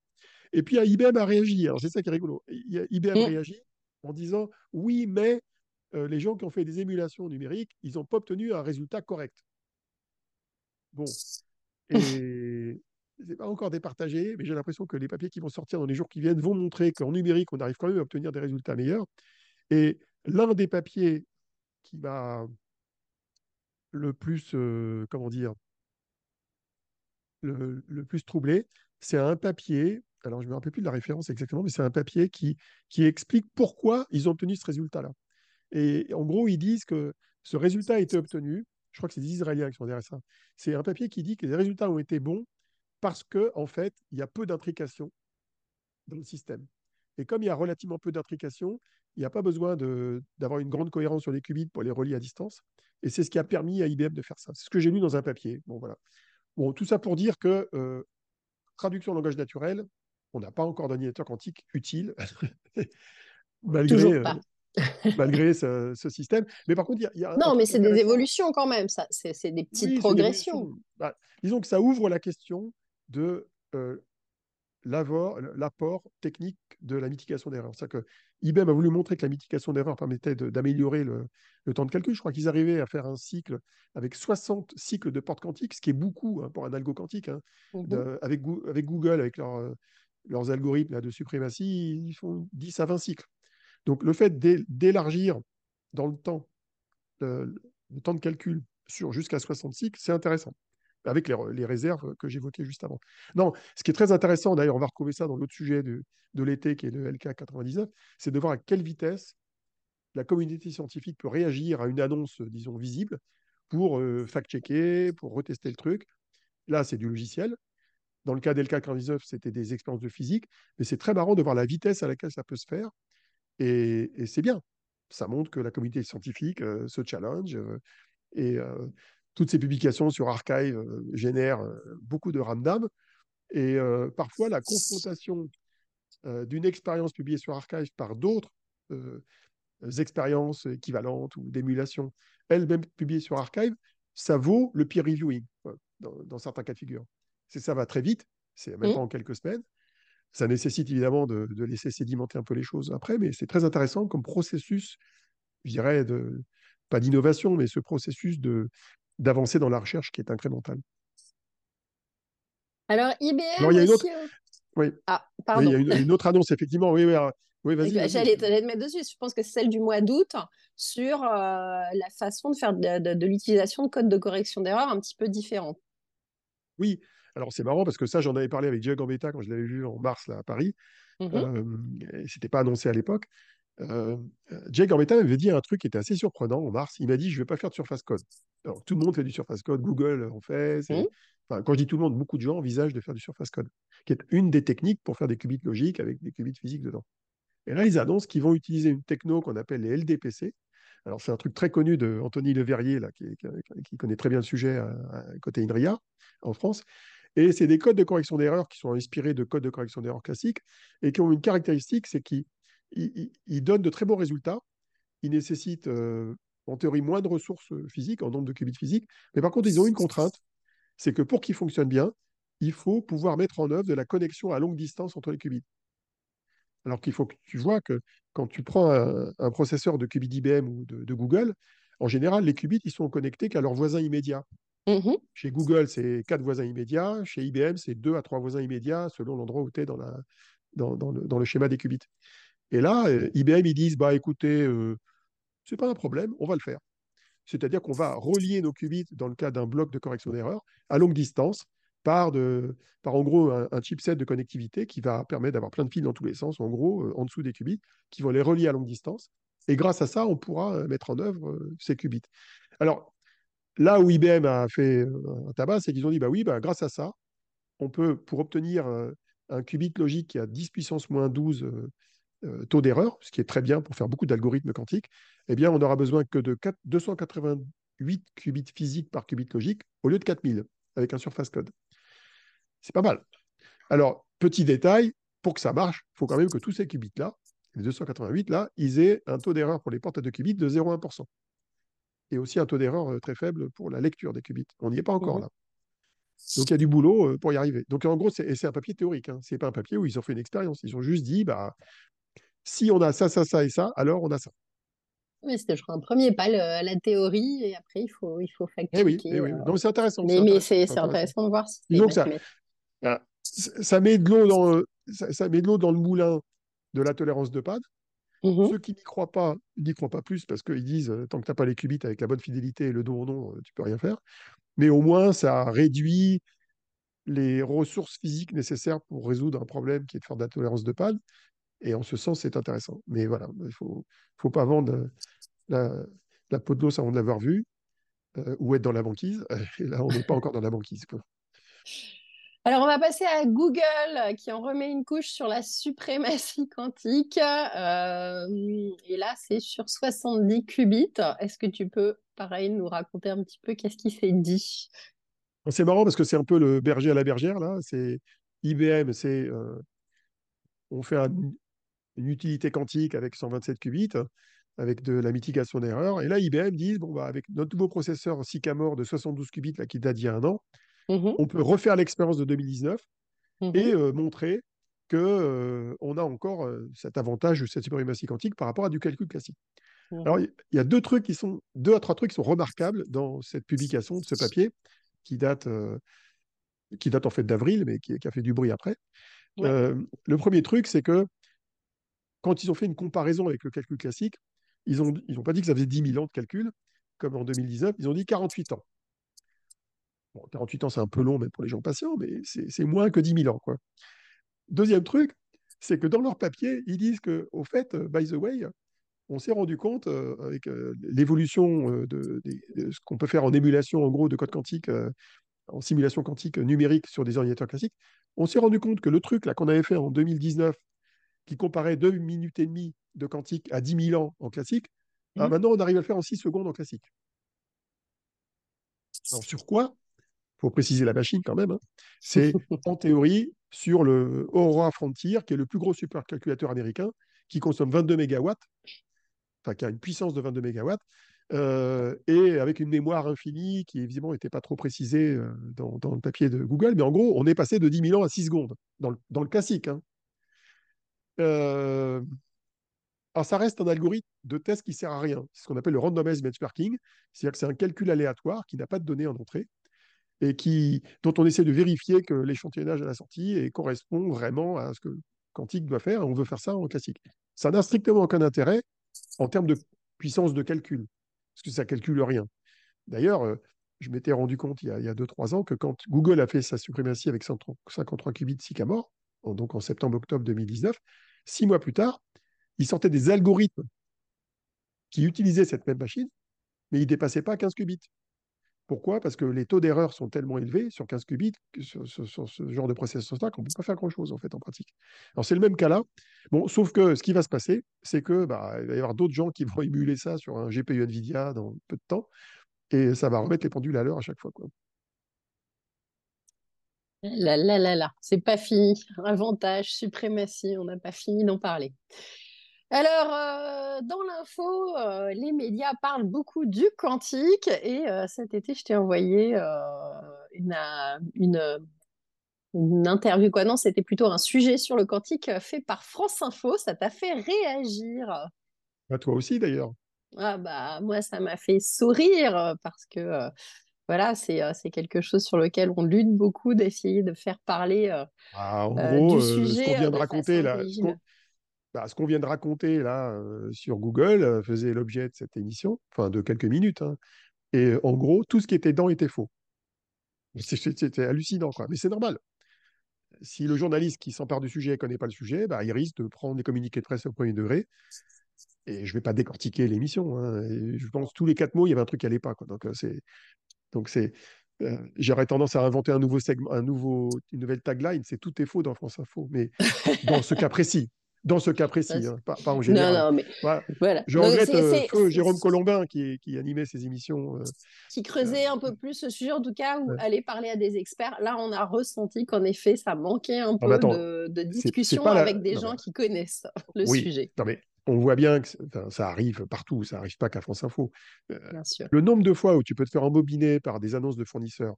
Et puis, IBM a réagi. Alors, c'est ça qui est rigolo. IBM a mm. réagi en disant, oui, mais euh, les gens qui ont fait des émulations numériques, ils n'ont pas obtenu un résultat correct. Bon. [laughs] Et n'est pas encore départagé, mais j'ai l'impression que les papiers qui vont sortir dans les jours qui viennent vont montrer qu'en numérique, on arrive quand même à obtenir des résultats meilleurs. Et l'un des papiers qui m'a le plus, euh, comment dire, le, plus troublé, c'est un papier, alors je ne me rappelle plus de la référence exactement, mais c'est un papier qui, qui explique pourquoi ils ont obtenu ce résultat-là. Et en gros, ils disent que ce résultat a été obtenu, je crois que c'est des Israéliens qui sont derrière ça, c'est un papier qui dit que les résultats ont été bons parce qu'en en fait, il y a peu d'intrications dans le système. Et comme il y a relativement peu d'intrications, il n'y a pas besoin d'avoir une grande cohérence sur les qubits pour les relier à distance. Et c'est ce qui a permis à IBM de faire ça. C'est ce que j'ai lu dans un papier. Bon, voilà. Bon, tout ça pour dire que euh, traduction en langage naturel, on n'a pas encore d'ordinateur quantique utile, [laughs] malgré, euh, [laughs] malgré ce, système. Mais par contre, il y, a. Non, mais c'est des évolutions quand même, ça. C'est des petites progressions. Bah, disons que ça ouvre la question de euh, l'apport technique de la mitigation d'erreurs. C'est-à-dire que IBM a voulu montrer que la mitigation d'erreurs permettait d'améliorer le, temps de calcul. Je crois qu'ils arrivaient à faire un cycle avec 60 cycles de porte quantique, ce qui est beaucoup hein, pour un algo quantique. Hein. Avec, avec, Google, avec euh, leurs algorithmes de suprématie, ils font 10 à 20 cycles. Donc le fait d'élargir dans le temps le, temps de calcul sur jusqu'à 60 cycles, c'est intéressant avec les, réserves que j'évoquais juste avant. Non, ce qui est très intéressant, d'ailleurs, on va retrouver ça dans l'autre sujet de, l'été qui est le LK 99, c'est de voir à quelle vitesse la communauté scientifique peut réagir à une annonce, disons, visible pour euh, fact-checker, pour retester le truc. Là, c'est du logiciel. Dans le cas d'LK 99, c'était des expériences de physique, mais c'est très marrant de voir la vitesse à laquelle ça peut se faire. Et, c'est bien. Ça montre que la communauté scientifique euh, se challenge. Euh, et toutes ces publications sur Archive euh, génèrent euh, beaucoup de ramdam. Et euh, parfois, la confrontation d'une expérience publiée sur Archive par d'autres expériences équivalentes ou d'émulation, elles-mêmes publiées sur Archive, ça vaut le peer reviewing dans, certains cas de figure. Ça va très vite, c'est même pas mmh. en quelques semaines. Ça nécessite évidemment de, de, laisser sédimenter un peu les choses après, mais c'est très intéressant comme processus, je dirais, de, pas d'innovation, mais ce processus d'avancer dans la recherche qui est incrémentale. Alors, IBM il y a une autre... Oui. Ah, pardon. il y a une, autre annonce, effectivement. Oui, oui, oui vas-y. J'allais te mettre dessus. Je pense que c'est celle du mois d'août sur euh, la façon de faire de, l'utilisation de codes de correction d'erreur un petit peu différente. Oui, alors c'est marrant parce que ça, j'en avais parlé avec Jay Gambetta quand je l'avais vu en mars là, à Paris. Mm -hmm. C'était pas annoncé à l'époque. Euh, Jake Gambetta m'avait dit un truc qui était assez surprenant en mars. Il m'a dit Je ne vais pas faire de surface code. Alors, tout le monde fait du surface code, Google en fait. Mmh. Enfin, quand je dis tout le monde, beaucoup de gens envisagent de faire du surface code, qui est une des techniques pour faire des qubits logiques avec des qubits physiques dedans. Et là, ils annoncent qu'ils vont utiliser une techno qu'on appelle les LDPC. Alors, c'est un truc très connu de Anthony Leverrier, là, qui, qui, connaît très bien le sujet à, côté INRIA en France. Et c'est des codes de correction d'erreur qui sont inspirés de codes de correction d'erreur classiques et qui ont une caractéristique, c'est qu'ils il, donne de très bons résultats. Il nécessite, euh, en théorie, moins de ressources physiques, en nombre de qubits physiques. Mais par contre, ils ont une contrainte, c'est que pour qu'ils fonctionnent bien, il faut pouvoir mettre en œuvre de la connexion à longue distance entre les qubits. Alors qu'il faut que tu vois que quand tu prends un, processeur de qubits IBM ou de, Google, en général, les qubits, ils sont connectés qu'à leurs voisins immédiats. Mmh chez Google, c'est quatre voisins immédiats. Chez IBM, c'est deux à trois voisins immédiats selon l'endroit où tu es dans, le, schéma des qubits. Et là, euh, IBM, ils disent, bah écoutez, euh, ce n'est pas un problème, on va le faire. C'est-à-dire qu'on va relier nos qubits dans le cas d'un bloc de correction d'erreur à longue distance par, en gros un, chipset de connectivité qui va permettre d'avoir plein de fils dans tous les sens, en gros, euh, en dessous des qubits, qui vont les relier à longue distance. Et grâce à ça, on pourra mettre en œuvre ces qubits. Alors, là où IBM a fait un tabac, c'est qu'ils ont dit, bah oui, bah, grâce à ça, on peut, pour obtenir un qubit logique qui a 10 puissance moins 12 euh, taux d'erreur, ce qui est très bien pour faire beaucoup d'algorithmes quantiques, eh bien, on n'aura besoin que de 288 qubits physiques par qubit logique au lieu de 4000 avec un surface code. C'est pas mal. Alors, petit détail, pour que ça marche, il faut quand même que tous ces qubits-là, les 288 là, ils aient un taux d'erreur pour les portes à 2 qubits de 0,1%. Et aussi un taux d'erreur euh, très faible pour la lecture des qubits. On n'y est pas encore mmh là. Donc il y a du boulot euh, pour y arriver. Donc en gros, c'est un papier théorique. Hein. Ce n'est pas un papier où ils ont fait une expérience. Ils ont juste dit, bah, si on a ça, ça, ça et ça, alors on a ça. Oui, c'était un premier pas, le- la théorie, et après, il faut, il faut Eh oui, eh oui. euh. Non, mais c'est intéressant. Mais, c'est mais intéressant, c'est c'est c'est intéressant. intéressant de voir si Disons que ça, ah, ça met de l'eau dans, ça, ça met de l'eau dans le moulin de la tolérance de panne. Mhm, Ceux qui n'y croient pas, n'y croient pas plus parce qu'ils disent tant que tu n'as pas les qubits avec la bonne fidélité et le dos au nom, tu peux rien faire. Mais au moins, ça réduit les ressources physiques nécessaires pour résoudre un problème qui est de faire de la tolérance de panne. Et en ce sens, c'est intéressant. Mais voilà, il ne faut, faut pas vendre la, la peau de l'os avant de l'avoir vue ou être dans la banquise. [laughs] Et là, on n'est pas encore dans la banquise. quoi. Alors, on va passer à Google euh, qui en remet une couche sur la suprématie [laughs] quantique. Euh, et là, c'est sur 70 qubits. Est-ce que tu peux, pareil, nous raconter un petit peu qu'est-ce qui s'est dit? C'est marrant parce que c'est un peu le berger à la bergère, là. C'est IBM, c'est euh, on fait un- une utilité quantique avec 127 qubits, avec de la mitigation d'erreur. Et là, IBM dit, bon, bah, avec notre nouveau processeur Sycamore de 72 qubits, là, qui date d'il y a un an, Mhm, on peut refaire l'expérience de 2019 mhm, et euh, montrer que euh, on a encore euh, cet avantage de cette suprématie quantique par rapport à du calcul classique. mhm, Alors, il y a deux trucs qui sont, deux à trois trucs qui sont remarquables dans cette publication de ce papier qui date, qui date en fait d'avril, mais qui, qui a fait du bruit après. Le premier truc, c'est que quand ils ont fait une comparaison avec le calcul classique, ils n'ont ils ont pas dit que ça faisait 10 000 ans de calcul, comme en 2019, ils ont dit 48 ans. Bon, 48 ans, c'est un peu long, même pour les gens patients, mais c'est moins que 10 000 ans. Quoi. Deuxième truc, c'est que dans leur papier, ils disent que, au fait, euh, by the way, on s'est rendu compte, euh, avec euh, l'évolution euh, de, de- de ce qu'on peut faire en émulation, en gros, de code quantique, en simulation quantique numérique sur des ordinateurs classiques, on s'est rendu compte que le truc là qu'on avait fait en 2019, qui comparait 2 minutes et demie de quantique à 10 000 ans en classique, ah, Mhm. maintenant on arrive à le faire en 6 secondes en classique. Alors sur quoi faut préciser la machine quand même. hein. [laughs] C'est en théorie sur le Aurora Frontier, qui est le plus gros supercalculateur américain, qui consomme 22 mégawatts, enfin qui a une puissance de 22 mégawatts, euh, et avec une mémoire infinie qui évidemment n'était pas trop précisée euh, dans, dans le papier de Google, mais en gros, on est passé de 10 000 ans à 6 secondes, dans le, dans le classique. hein. Euh, alors, ça reste un algorithme de test qui sert à rien. C'est ce qu'on appelle le randomized benchmarking. C'est-à-dire que c'est un calcul aléatoire qui n'a pas de données en entrée et qui, dont on essaie de vérifier que l'échantillonnage à la sortie correspond vraiment à ce que quantique doit faire. On veut faire ça en classique. Ça n'a strictement aucun intérêt en termes de puissance de calcul, parce que ça calcule rien. D'ailleurs, euh, je m'étais rendu compte il y a 2-3 ans que quand Google a fait sa suprématie avec 53 qubits Sycamore, donc en septembre-octobre 2019, six mois plus tard, ils sortaient des algorithmes qui utilisaient cette même machine, mais ils ne dépassaient pas 15 qubits. Pourquoi? Parce que les taux d'erreur sont tellement élevés sur 15 qubits, sur, ce genre de processus-là, qu'on ne peut pas faire grand-chose en pratique. Alors c'est le même cas là. Bon, sauf que ce qui va se passer, c'est que bah, il va y avoir d'autres gens qui vont [laughs] émuler ça sur un GPU Nvidia dans peu de temps, et ça va remettre les pendules à l'heure à chaque fois. Quoi. Là, là, là, là, c'est pas fini. Avantage, suprématie, on n'a pas fini d'en parler. Alors, euh, dans l'info, euh, les médias parlent beaucoup du quantique et euh, cet été, je t'ai envoyé une, une, une interview, quoi? Non, c'était plutôt un sujet sur le quantique fait par France Info. Ça t'a fait réagir. Bah, toi aussi d'ailleurs. Ah bah, moi, ça m'a fait sourire parce que voilà, c'est quelque chose sur lequel on lutte beaucoup d'essayer de faire parler euh, Ah, en gros, du euh, ce sujet qu'on vient de de raconter là, bah, ce qu'on vient de raconter là euh, sur Google euh, faisait l'objet de cette émission, enfin de quelques minutes. hein. Et en gros, tout ce qui était dedans était faux. C'était hallucinant, quoi. Mais c'est normal. Si le journaliste qui s'empare du sujet ne connaît pas le sujet, bah, il risque de prendre des communiqués de presse au premier degré. Et je ne vais pas décortiquer l'émission. hein. Je pense que tous les quatre mots, il y avait un truc qui n'allait pas. Donc, euh, j'aurais tendance à inventer un nouveau segment, un nouveau, une nouvelle tagline. C'est tout est faux dans France Info. Mais dans ce cas précis, dans ce cas précis, hein, pas, pas en [laughs] Non, général. non, mais Voilà. voilà. Je Donc, regrette euh, feu Jérôme Colombin qui, qui animait ces émissions. euh, qui creusait un peu plus ce sujet, en tout cas, ou Ouais. aller parler à des experts. Là, on a ressenti qu'en effet, ça manquait un mais peu attends, de, de discussion avec des non, gens mais- qui connaissent [laughs] le oui, sujet, non mais on voit bien que enfin, ça arrive partout, ça arrive pas qu'à France Info. Euh, bien sûr. le nombre de fois où tu peux te faire embobiner par des annonces de fournisseurs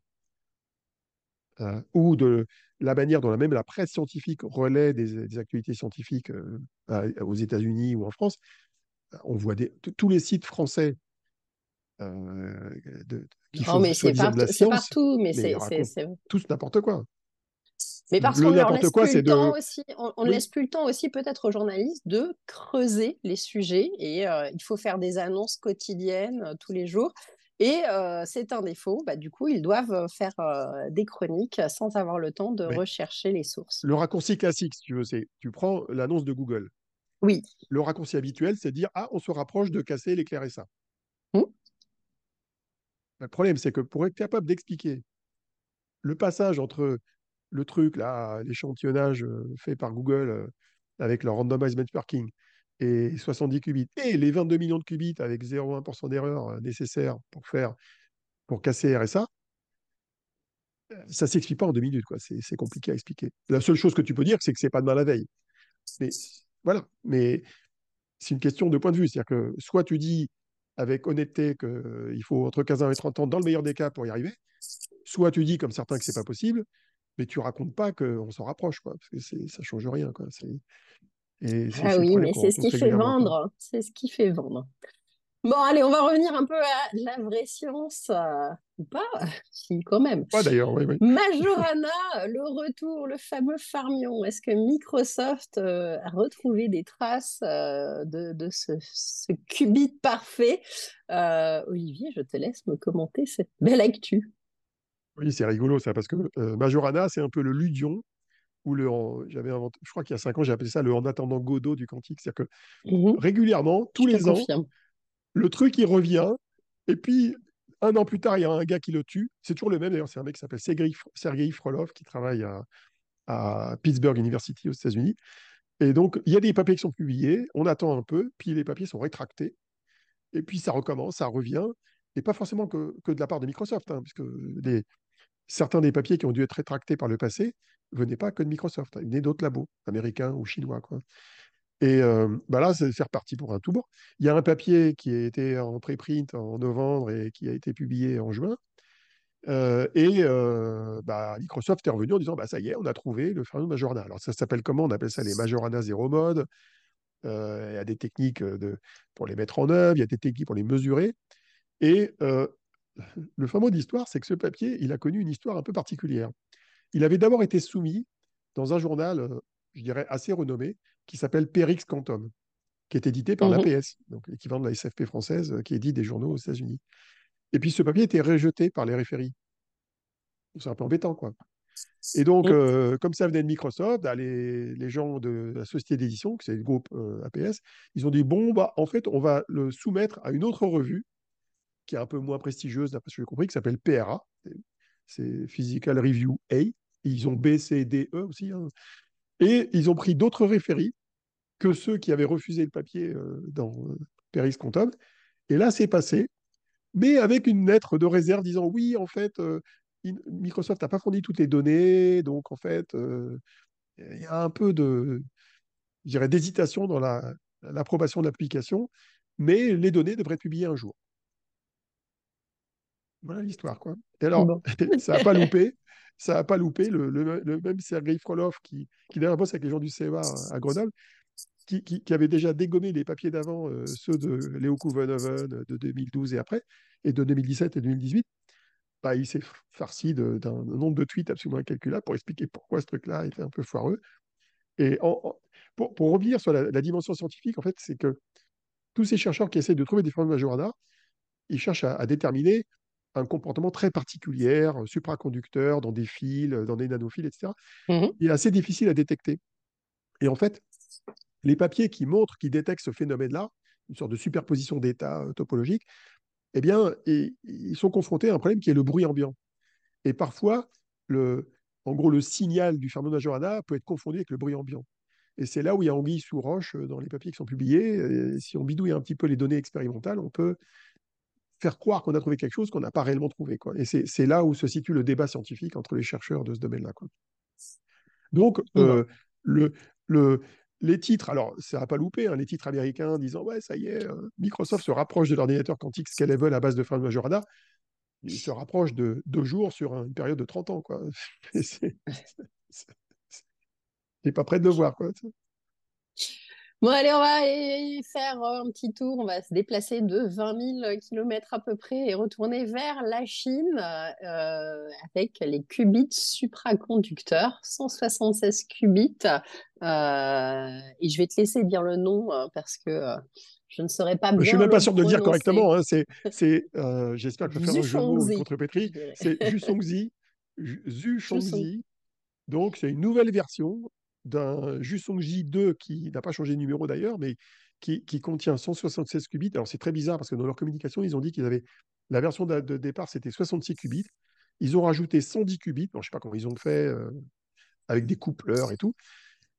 euh, ou de la manière dont la, même la presse scientifique relaie des, des actualités scientifiques euh, à- aux États-Unis ou en France, on voit des, tous les sites français euh, de, qui non, mais c'est partout, partout, mais, mais c'est tous n'importe quoi. Mais parce qu'on leur laisse plus le temps aussi, on, ne laisse plus le temps aussi peut-être aux journalistes de creuser les sujets et euh, il faut faire des annonces quotidiennes euh, tous les jours. Et euh, c'est un défaut. Bah, du coup, ils doivent faire des chroniques sans avoir le temps de rechercher les sources. Le raccourci classique, si tu veux, c'est tu prends l'annonce de Google. Oui. Le raccourci habituel, c'est dire ah, on se rapproche de casser l'éclair et ça. Mmh. Le problème, c'est que pour être capable d'expliquer le passage entre le truc, là, l'échantillonnage fait par Google avec leur randomized benchmarking et 70 qubits, et les 22 millions de qubits avec 0,1% d'erreur euh, nécessaire pour faire pour casser RSA, ça ne s'explique pas en deux minutes. quoi. C'est compliqué à expliquer. La seule chose que tu peux dire, c'est que c'est pas demain la veille. Mais voilà. Mais c'est une question de point de vue. C'est-à-dire que soit tu dis avec honnêteté qu'il faut entre 15 ans et 30 ans dans le meilleur des cas pour y arriver, soit tu dis comme certains que c'est pas possible, mais tu racontes pas qu'on s'en rapproche, quoi, parce que ça change rien. Quoi. Ah oui, mais c'est ce qui fait vendre. C'est ce qui fait vendre. Bon, allez, on va revenir un peu à la vraie science, euh, ou pas [laughs] Si, quand même. Pas d'ailleurs, oui, oui. Majorana, le retour, le fameux Farmion. Est-ce que Microsoft euh, a retrouvé des traces euh, de, de ce, ce, qubit parfait? Olivier, je te laisse me commenter cette belle actu. Oui, c'est rigolo ça, parce que Majorana, c'est un peu le Ludion, ou le, j'avais je crois qu'il y a cinq ans, j'ai appelé ça le en attendant Godot du quantique. C'est-à-dire que mmh régulièrement, tous les ans, le truc il revient, et puis un an plus tard, il y a un gars qui le tue. C'est toujours le même, d'ailleurs, c'est un mec qui s'appelle Sergei Frolov, qui travaille à, à Pittsburgh University aux États-Unis. Et donc, il y a des papiers qui sont publiés, on attend un peu, puis les papiers sont rétractés, et puis ça recommence, ça revient, et pas forcément que, que de la part de Microsoft, hein, puisque les, certains des papiers qui ont dû être rétractés par le passé venaient pas que de Microsoft, ils venaient d'autres labos, américains ou chinois. Et euh, bah là, c'est reparti pour un tout. Il y a un papier qui a été en préprint en novembre et qui a été publié en juin. Euh, et euh, bah, Microsoft est revenu en disant bah, ça y est, on a trouvé le fameux Majorana. Alors ça s'appelle comment? On appelle ça les Majorana zéro mode. il y a des techniques pour les mettre en œuvre, il y a des techniques pour les mesurer. Et le fameux d'histoire, c'est que ce papier, il a connu une histoire un peu particulière. Il avait d'abord été soumis dans un journal, euh, je dirais, assez renommé, qui s'appelle Perix Quantum, qui est édité par mmh l'APS, donc l'équivalent de la SFP française, euh, qui édite des journaux aux États-Unis. Et puis ce papier était rejeté par les référies. C'est un peu embêtant, quoi. Et donc, mmh. euh, comme ça venait de Microsoft, bah, les, gens de la société d'édition, que c'est le groupe APS, ils ont dit bon, bah, en fait, on va le soumettre à une autre revue qui est un peu moins prestigieuse, d'après ce que j'ai compris, qui s'appelle PRA. C'est Physical Review A. Ils ont B, C, D, E aussi. Hein. Et ils ont pris d'autres référies que ceux qui avaient refusé le papier euh, dans euh. Et là, c'est passé, mais avec une lettre de réserve disant oui, en fait, euh, Microsoft n'a pas fourni toutes les données, donc en fait, il y a un peu de, d'hésitation dans l'approbation de l'application, mais les données devraient être publiées un jour. Voilà l'histoire, quoi. Et alors, [laughs] ça n'a pas loupé. [laughs] Ça n'a pas loupé. Le, même Sergei Frolov, qui, qui d'ailleurs bosse avec les gens du CEA à Grenoble, qui, qui, avait déjà dégommé les papiers d'avant, euh, ceux de Léo Kouvenhoven de 2012 et après, et de 2017 et 2018, bah, il s'est farci d'un nombre de tweets absolument incalculable pour expliquer pourquoi ce truc-là était un peu foireux. Et pour, pour, revenir sur la, dimension scientifique, en fait, c'est que tous ces chercheurs qui essaient de trouver des formes de Majorana, ils cherchent à déterminer un comportement très particulier, euh, supraconducteur, dans des fils, euh, dans des nanophiles, etc. Mmh Il est assez difficile à détecter. Et en fait, les papiers qui montrent, qui détectent ce phénomène-là, une sorte de superposition d'états euh, topologiques, eh bien, ils sont confrontés à un problème qui est le bruit ambiant. Et parfois, le, en gros, le signal du Fermi Majorana peut être confondu avec le bruit ambiant. Et c'est là où il y a anguille sous roche dans les papiers qui sont publiés. Et si on bidouille un petit peu les données expérimentales, on peut faire croire qu'on a trouvé quelque chose qu'on n'a pas réellement trouvé. Quoi. Et c'est là où se situe le débat scientifique entre les chercheurs de ce domaine-là. Donc, euh, le, le, les titres, alors ça n'a pas loupé, hein, les titres américains disant Ouais, ça y est, euh, Microsoft se rapproche de l'ordinateur quantique Scalable à base de Fermi Majorana. Il se rapproche de deux jours sur une période de 30 ans. Quoi. [laughs] c'est pas prêt de le voir. Quoi. Bon, allez, on va aller faire un petit tour. On va se déplacer de 20 000 km à peu près et retourner vers la Chine euh, avec les qubits supraconducteurs, 176 qubits. Euh, et je vais te laisser dire le nom hein, parce que euh, je ne saurais pas bien. Je suis même pas sûr de le dire correctement. Hein. C'est, j'espère que je vais faire un jeu de mots contre Petri. C'est [laughs] Jusongzi, Zhu Donc, c'est une nouvelle version d'un Jusongji 2 qui n'a pas changé de numéro d'ailleurs, mais qui, contient 176 qubits. Alors c'est très bizarre parce que dans leur communication, ils ont dit qu'ils avaient la version de, départ, c'était 66 qubits. Ils ont rajouté 110 qubits. je ne sais pas comment ils ont fait euh, avec des coupleurs et tout.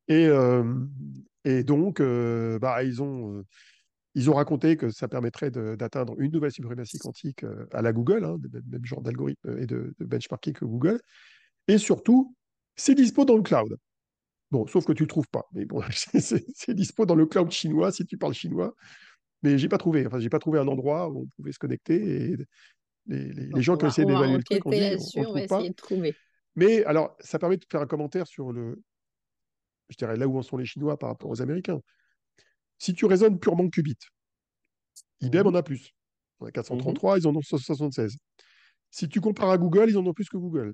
Et, euh, donc, euh, bah, ils, ont, raconté que ça permettrait d'atteindre une nouvelle suprématie quantique à la Google, hein, même genre d'algorithme et de benchmarking que Google. Et surtout, c'est dispo dans le cloud. Bon, sauf que tu ne trouves pas. Mais bon, [laughs] c'est dispo dans le cloud chinois si tu parles chinois. Mais j'ai pas trouvé. Enfin, j'ai pas trouvé un endroit où on pouvait se connecter. Et les, gens qui essaient d'évaluer le truc, on dit, on, va essayer de trouver. Mais alors, ça permet de faire un commentaire sur le, je dirais là où en sont les Chinois par rapport aux Américains. Si tu raisonnes purement qubit, IBM en a plus. On a 433, ils en ont 76. Si tu compares à Google, ils en ont plus que Google.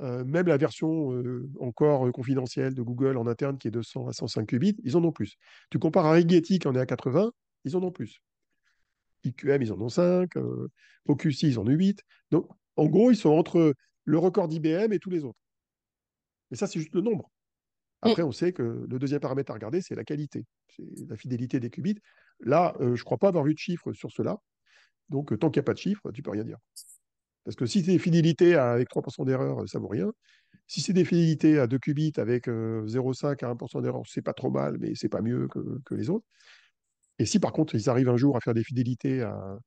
Euh, même la version euh, encore confidentielle de Google en interne qui est de 100 à 105 qubits, ils en ont plus. Tu compares à Rigetti qui en est à 80, ils en ont plus. IQM, ils en ont 5, Focusy, ils en ont 8. Donc, en gros, ils sont entre le record d'IBM et tous les autres. Mais ça, c'est juste le nombre. Après, on sait que le deuxième paramètre à regarder, c'est la qualité, c'est la fidélité des qubits. Là, je ne crois pas avoir vu de chiffres sur cela. Donc, tant qu'il n'y a pas de chiffres, tu ne peux rien dire. Parce que si c'est des fidélités avec 3% d'erreur, ça vaut rien. Si c'est des fidélités à 2 qubits avec 0,5 à 1% d'erreur, c'est pas trop mal, mais c'est pas mieux que, les autres. Et si par contre ils arrivent un jour à faire des fidélités à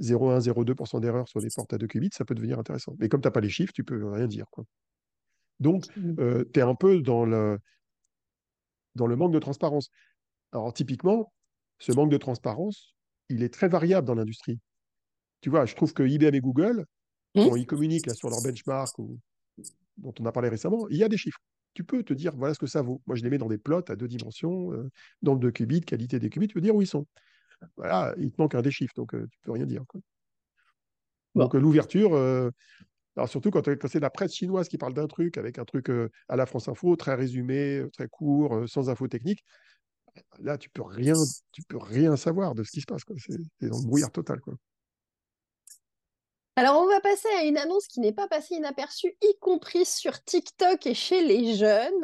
0,1, 0,2% d'erreur sur des portes à 2 qubits, ça peut devenir intéressant. Mais comme tu n'as pas les chiffres, tu peux rien dire. Quoi. Donc, tu es un peu dans le, dans le manque de transparence. Alors, typiquement, ce manque de transparence, il est très variable dans l'industrie. Tu vois, je trouve que IBM et Google, quand mmh. ils communiquent là, sur leur benchmark ou, dont on a parlé récemment, il y a des chiffres. Tu peux te dire, voilà ce que ça vaut. Moi, je les mets dans des plots à deux dimensions, euh, dans le 2 qubits, qualité des qubits, tu peux dire où ils sont. Voilà, il te manque un des chiffres, donc euh, tu peux rien dire. Donc euh, l'ouverture, alors surtout quand, quand c'est la presse chinoise qui parle d'un truc avec un truc à la France Info, très résumé, très court, sans info technique, là tu peux rien, tu peux rien savoir de ce qui se passe. C'est dans le brouillard total. Quoi. Alors, on va passer à une annonce qui n'est pas passée inaperçue, y compris sur TikTok et chez les jeunes.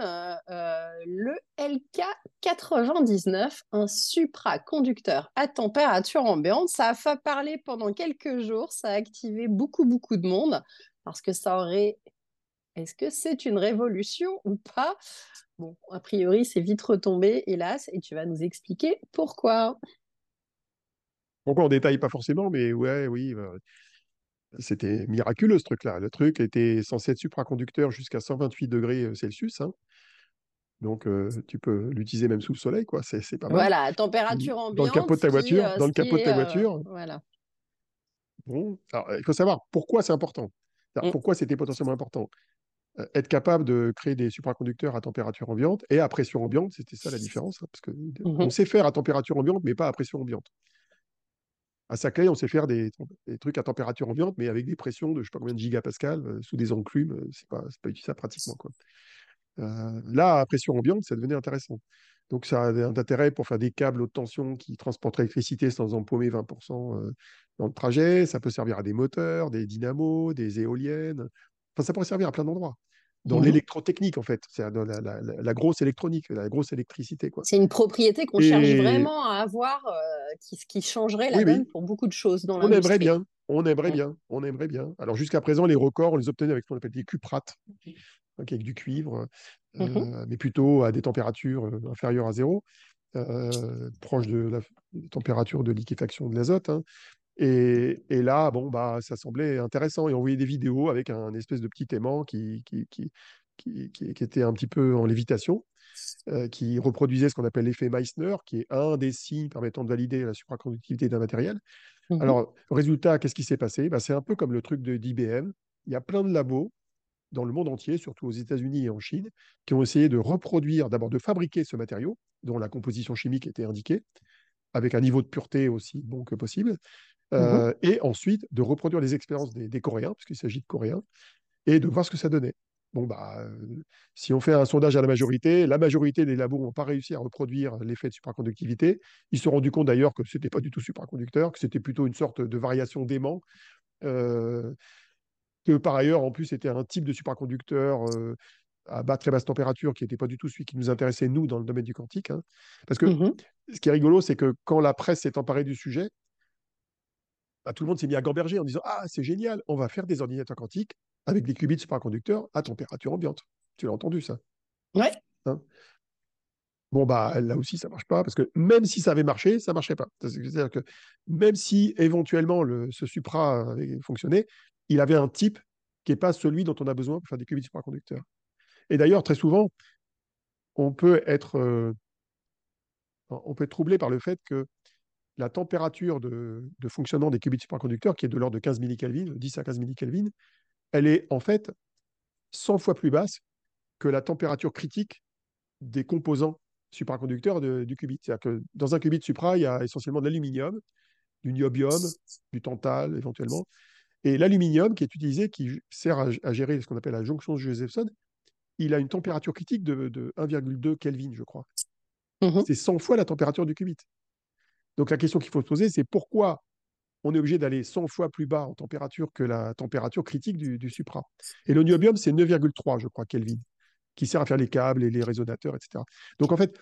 Euh, le LK99, un supraconducteur à température ambiante. Ça a fait parler pendant quelques jours. Ça a activé beaucoup, beaucoup de monde parce que ça aurait. Est-ce que c'est une révolution ou pas? Bon, a priori, c'est vite retombé, hélas, et tu vas nous expliquer pourquoi. Pourquoi on détaille pas forcément, mais ouais, oui. Bah, c'était miraculeux ce truc-là. Le truc était censé être supraconducteur jusqu'à 128 degrés euh, Celsius. Hein. Donc, euh, tu peux l'utiliser même sous le soleil, quoi. C'est pas mal. Voilà, température ambiante. Dans le capot de ta voiture. Euh, dans le capot de ta voiture. voilà. Bon, il faut savoir pourquoi c'est important. Mm. Pourquoi c'était potentiellement important. être capable de créer des supraconducteurs à température ambiante et à pression ambiante, c'était ça la différence. Hein, parce que on sait faire à température ambiante, mais pas à pression ambiante à Saclay, on sait faire des, trucs à température ambiante, mais avec des pressions de je sais pas combien de gigapascal euh, sous des enclumes, euh, c'est pas, pas utilisable pratiquement. Quoi. Euh, là, à pression ambiante, ça devenait intéressant. Donc, ça a un intérêt pour faire des câbles haute tension qui transportent l'électricité sans empaumer 20% dans le trajet. Ça peut servir à des moteurs, des dynamos, des éoliennes. Enfin, ça pourrait servir à plein d'endroits dans mmh l'électrotechnique, en fait. C'est la, la, grosse électronique, la grosse électricité. C'est une propriété qu'on cherche vraiment à avoir, euh, qui, qui, changerait la donne pour beaucoup de choses dans On aimerait bien, on aimerait bien, on aimerait bien. Alors jusqu'à présent, les records, on les obtenait avec ce qu'on appelle des cuprates, avec du cuivre, mmh euh, mais plutôt à des températures euh, inférieures à zéro, proche de la température de liquéfaction de l'azote. Hein. Et, là, bon, bah, ça semblait intéressant. Et on voyait des vidéos avec un espèce de petit aimant qui, qui, qui, qui, était un petit peu en lévitation, euh, qui reproduisait ce qu'on appelle l'effet Meissner, qui est un des signes permettant de valider la supraconductivité d'un matériel. Mmh Alors, résultat, qu'est-ce qui s'est passé? Bah, C'est un peu comme le truc d'IBM. Il y a plein de labos dans le monde entier, surtout aux États-Unis et en Chine, qui ont essayé de reproduire, d'abord de fabriquer ce matériau, dont la composition chimique était indiquée, avec un niveau de pureté aussi bon que possible, euh, mmh et ensuite de reproduire les expériences des, des Coréens, puisqu'il s'agit de Coréens, et de voir ce que ça donnait. Bon, bah, euh, si on fait un sondage à la majorité, la majorité des labos n'ont pas réussi à reproduire l'effet de supraconductivité. Ils se sont rendus compte d'ailleurs que ce n'était pas du tout supraconducteur, que c'était plutôt une sorte de variation d'aimant. Euh, que par ailleurs, en plus, c'était un type de supraconducteur euh, à bas, très basse température qui n'était pas du tout celui qui nous intéressait, nous, dans le domaine du quantique. Hein. Parce que mmh ce qui est rigolo, c'est que quand la presse s'est emparée du sujet, bah, tout le monde s'est mis à gamberger en disant Ah, c'est génial, on va faire des ordinateurs quantiques avec des qubits supraconducteurs à température ambiante. Tu l'as entendu, ça? Ouais. Hein? Bon, bah, là aussi, ça ne marche pas, parce que même si ça avait marché, ça ne marchait pas. C'est-à-dire que même si éventuellement le, ce supra avait fonctionné, il avait un type qui n'est pas celui dont on a besoin pour faire des qubits supraconducteurs. Et d'ailleurs, très souvent, on peut être, euh, on peut être troublé par le fait que la température de, de fonctionnement des qubits supraconducteurs, qui est de l'ordre de 15 millikelvin, 10 à 15 millikelvin, elle est en fait 100 fois plus basse que la température critique des composants supraconducteurs du qubit. C'est-à-dire que dans un qubit supra, il y a essentiellement de l'aluminium, du niobium, du tantal éventuellement. Et l'aluminium qui est utilisé, qui sert à, gérer ce qu'on appelle la jonction de Josephson, il a une température critique de, 1,2 Kelvin, je crois. Mm-hmm. C'est 100 fois la température du qubit. Donc la question qu'il faut se poser, c'est pourquoi on est obligé d'aller 100 fois plus bas en température que la température critique du, supra. Et le niobium, c'est 9,3, je crois, Kelvin, qui sert à faire les câbles et les résonateurs, etc. Donc en fait,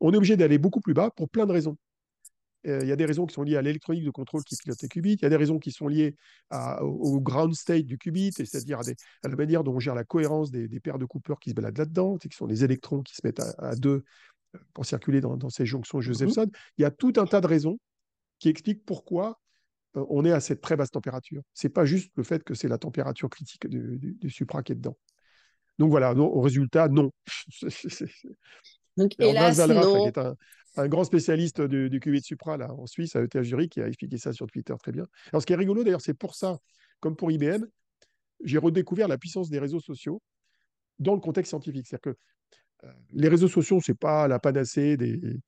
on est obligé d'aller beaucoup plus bas pour plein de raisons. Euh, il y a des raisons qui sont liées à l'électronique de contrôle qui pilote les qubits. Il y a des raisons qui sont liées au, ground state du qubit, c'est-à-dire à, la manière dont on gère la cohérence des, paires de Cooper qui se baladent là-dedans, qui sont les électrons qui se mettent à, deux pour circuler dans, ces jonctions Josephson. Mm-hmm. Il y a tout un tas de raisons qui expliquent pourquoi euh, on est à cette très basse température. C'est pas juste le fait que c'est la température critique du, supra qui est dedans. Donc voilà, au résultat, non. [laughs] Donc, hélas, non. Est un, grand spécialiste du, du qubit supra là, en Suisse, à ETH Zurich, qui a expliqué ça sur Twitter très bien. Alors, ce qui est rigolo, d'ailleurs, c'est pour ça, comme pour IBM, j'ai redécouvert la puissance des réseaux sociaux dans le contexte scientifique. C'est-à-dire que les réseaux sociaux, c'est pas la panacée des,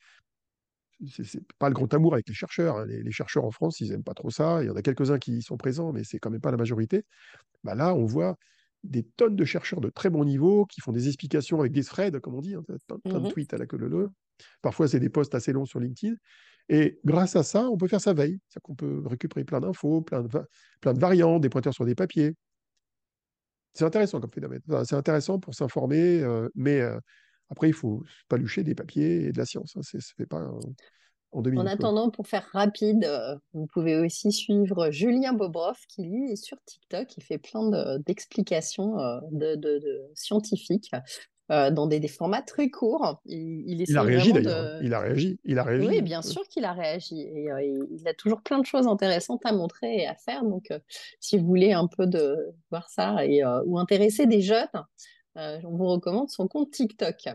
c'est pas le grand amour avec les chercheurs. Hein. Les, chercheurs en France, ils n'aiment pas trop ça. Il y en a quelques-uns qui y sont présents, mais c'est quand même pas la majorité. Bah là, on voit des tonnes de chercheurs de très bon niveau qui font des explications avec des threads, comme on dit, hein, plein, de mmh tweets à la queue leu. Parfois, c'est des posts assez longs sur LinkedIn. Et grâce à ça, on peut faire sa veille. C'est-à-dire qu'on peut récupérer plein d'infos, plein de, plein de variantes, des pointeurs sur des papiers. C'est intéressant comme phénomène. c'est intéressant pour s'informer, euh, mais euh, après, il faut palucher des papiers et de la science. Hein. Ça ne se fait pas en deux minutes. En attendant, pour faire rapide, euh, vous pouvez aussi suivre Julien Bobrov qui, lui, est sur TikTok. Il fait plein d'explications de, scientifiques. Euh, dans des, formats très courts. Il, il, a réagi d'ailleurs. Il a réagi. Il a réagi. Oui, bien sûr qu'il a réagi. Et il a toujours plein de choses intéressantes à montrer et à faire. Donc, si vous voulez un peu de voir ça et, ou intéresser des jeunes, euh, on vous recommande son compte TikTok.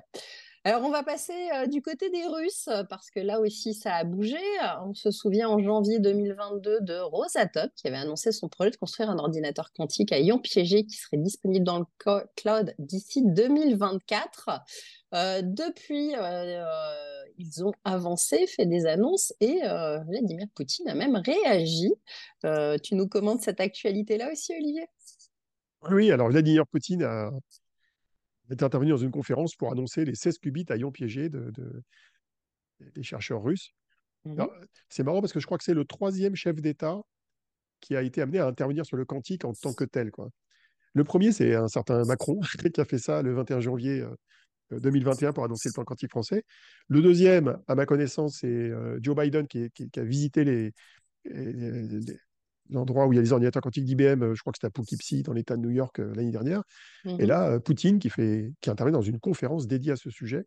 Alors, on va passer euh, du côté des Russes, parce que là aussi, ça a bougé. On se souvient en janvier 2022 de Rosatop, qui avait annoncé son projet de construire un ordinateur quantique à ion piégé qui serait disponible dans le cloud d'ici 2024. Euh, depuis, ils ont avancé, fait des annonces, et Vladimir Poutine a même réagi. tu nous commandes cette actualité-là aussi, Olivier? Oui, alors Vladimir Poutine a est intervenu dans une conférence pour annoncer les 16 qubits à ion piégé de, des chercheurs russes. Mmh c'est marrant parce que je crois que c'est le troisième chef d'État qui a été amené à intervenir sur le quantique en tant que tel. Quoi. Le premier, c'est un certain Macron [laughs] qui a fait ça le 21 janvier 2021 euh, pour annoncer le plan quantique français. Le deuxième, à ma connaissance, c'est euh, Joe Biden qui, a visité les, l'endroit où il y a les ordinateurs quantiques d'IBM, euh, je crois que c'était à Poughkeepsie, dans l'État de New York, euh, l'année dernière. Et mmh là, euh, Poutine qui, fait, qui intervient dans une conférence dédiée à ce sujet,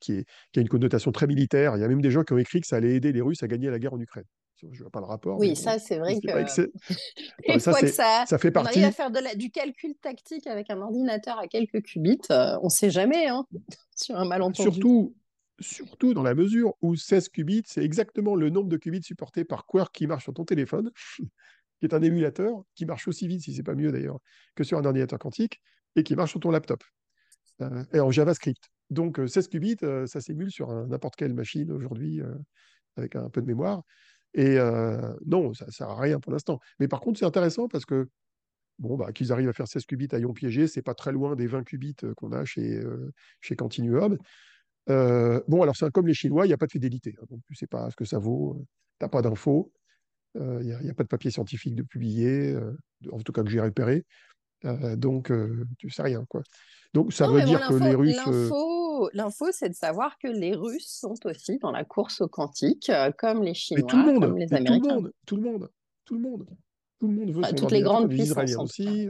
qui, est, qui, a une connotation très militaire. Il y a même des gens qui ont écrit que ça allait aider les Russes à gagner la guerre en Ukraine. Je vois pas le rapport. Oui, ça, c'est vrai que. [laughs] [laughs] Une ça, que ça, ça fait partie. On arrive à faire de la, du calcul tactique avec un ordinateur à quelques qubits, on ne sait jamais, hein, [laughs] sur un malentendu. Surtout, surtout dans la mesure où 16 qubits, c'est exactement le nombre de qubits supportés par Quark qui marche sur ton téléphone. [laughs] qui est un émulateur qui marche aussi vite, si c'est pas mieux d'ailleurs, que sur un ordinateur quantique, et qui marche sur ton laptop, euh, et en JavaScript. Donc 16 qubits, ça s'émule sur n'importe quelle machine aujourd'hui, avec un peu de mémoire. Et non, ça ne sert à rien pour l'instant. Mais par contre, c'est intéressant parce que bon, bah, qu'ils arrivent à faire 16 qubits à ion piégé, c'est pas très loin des 20 qubits qu'on a chez, chez Continuum. Bon, alors c'est comme les Chinois, il n'y a pas de fidélité. Hein, donc tu ne sais pas ce que ça vaut, tu n'as pas d'infos, il n'y a, pas de papier scientifique de publié, en tout cas que j'ai repéré. donc tu sais rien. Quoi. Donc ça veut dire que les Russes. L'info, c'est de savoir que les Russes sont aussi dans la course au quantique, comme les Chinois, tout le monde, comme les Américains. Tout le monde, tout le monde, tout le monde, veut toutes les grandes puissances. Israéliens aussi.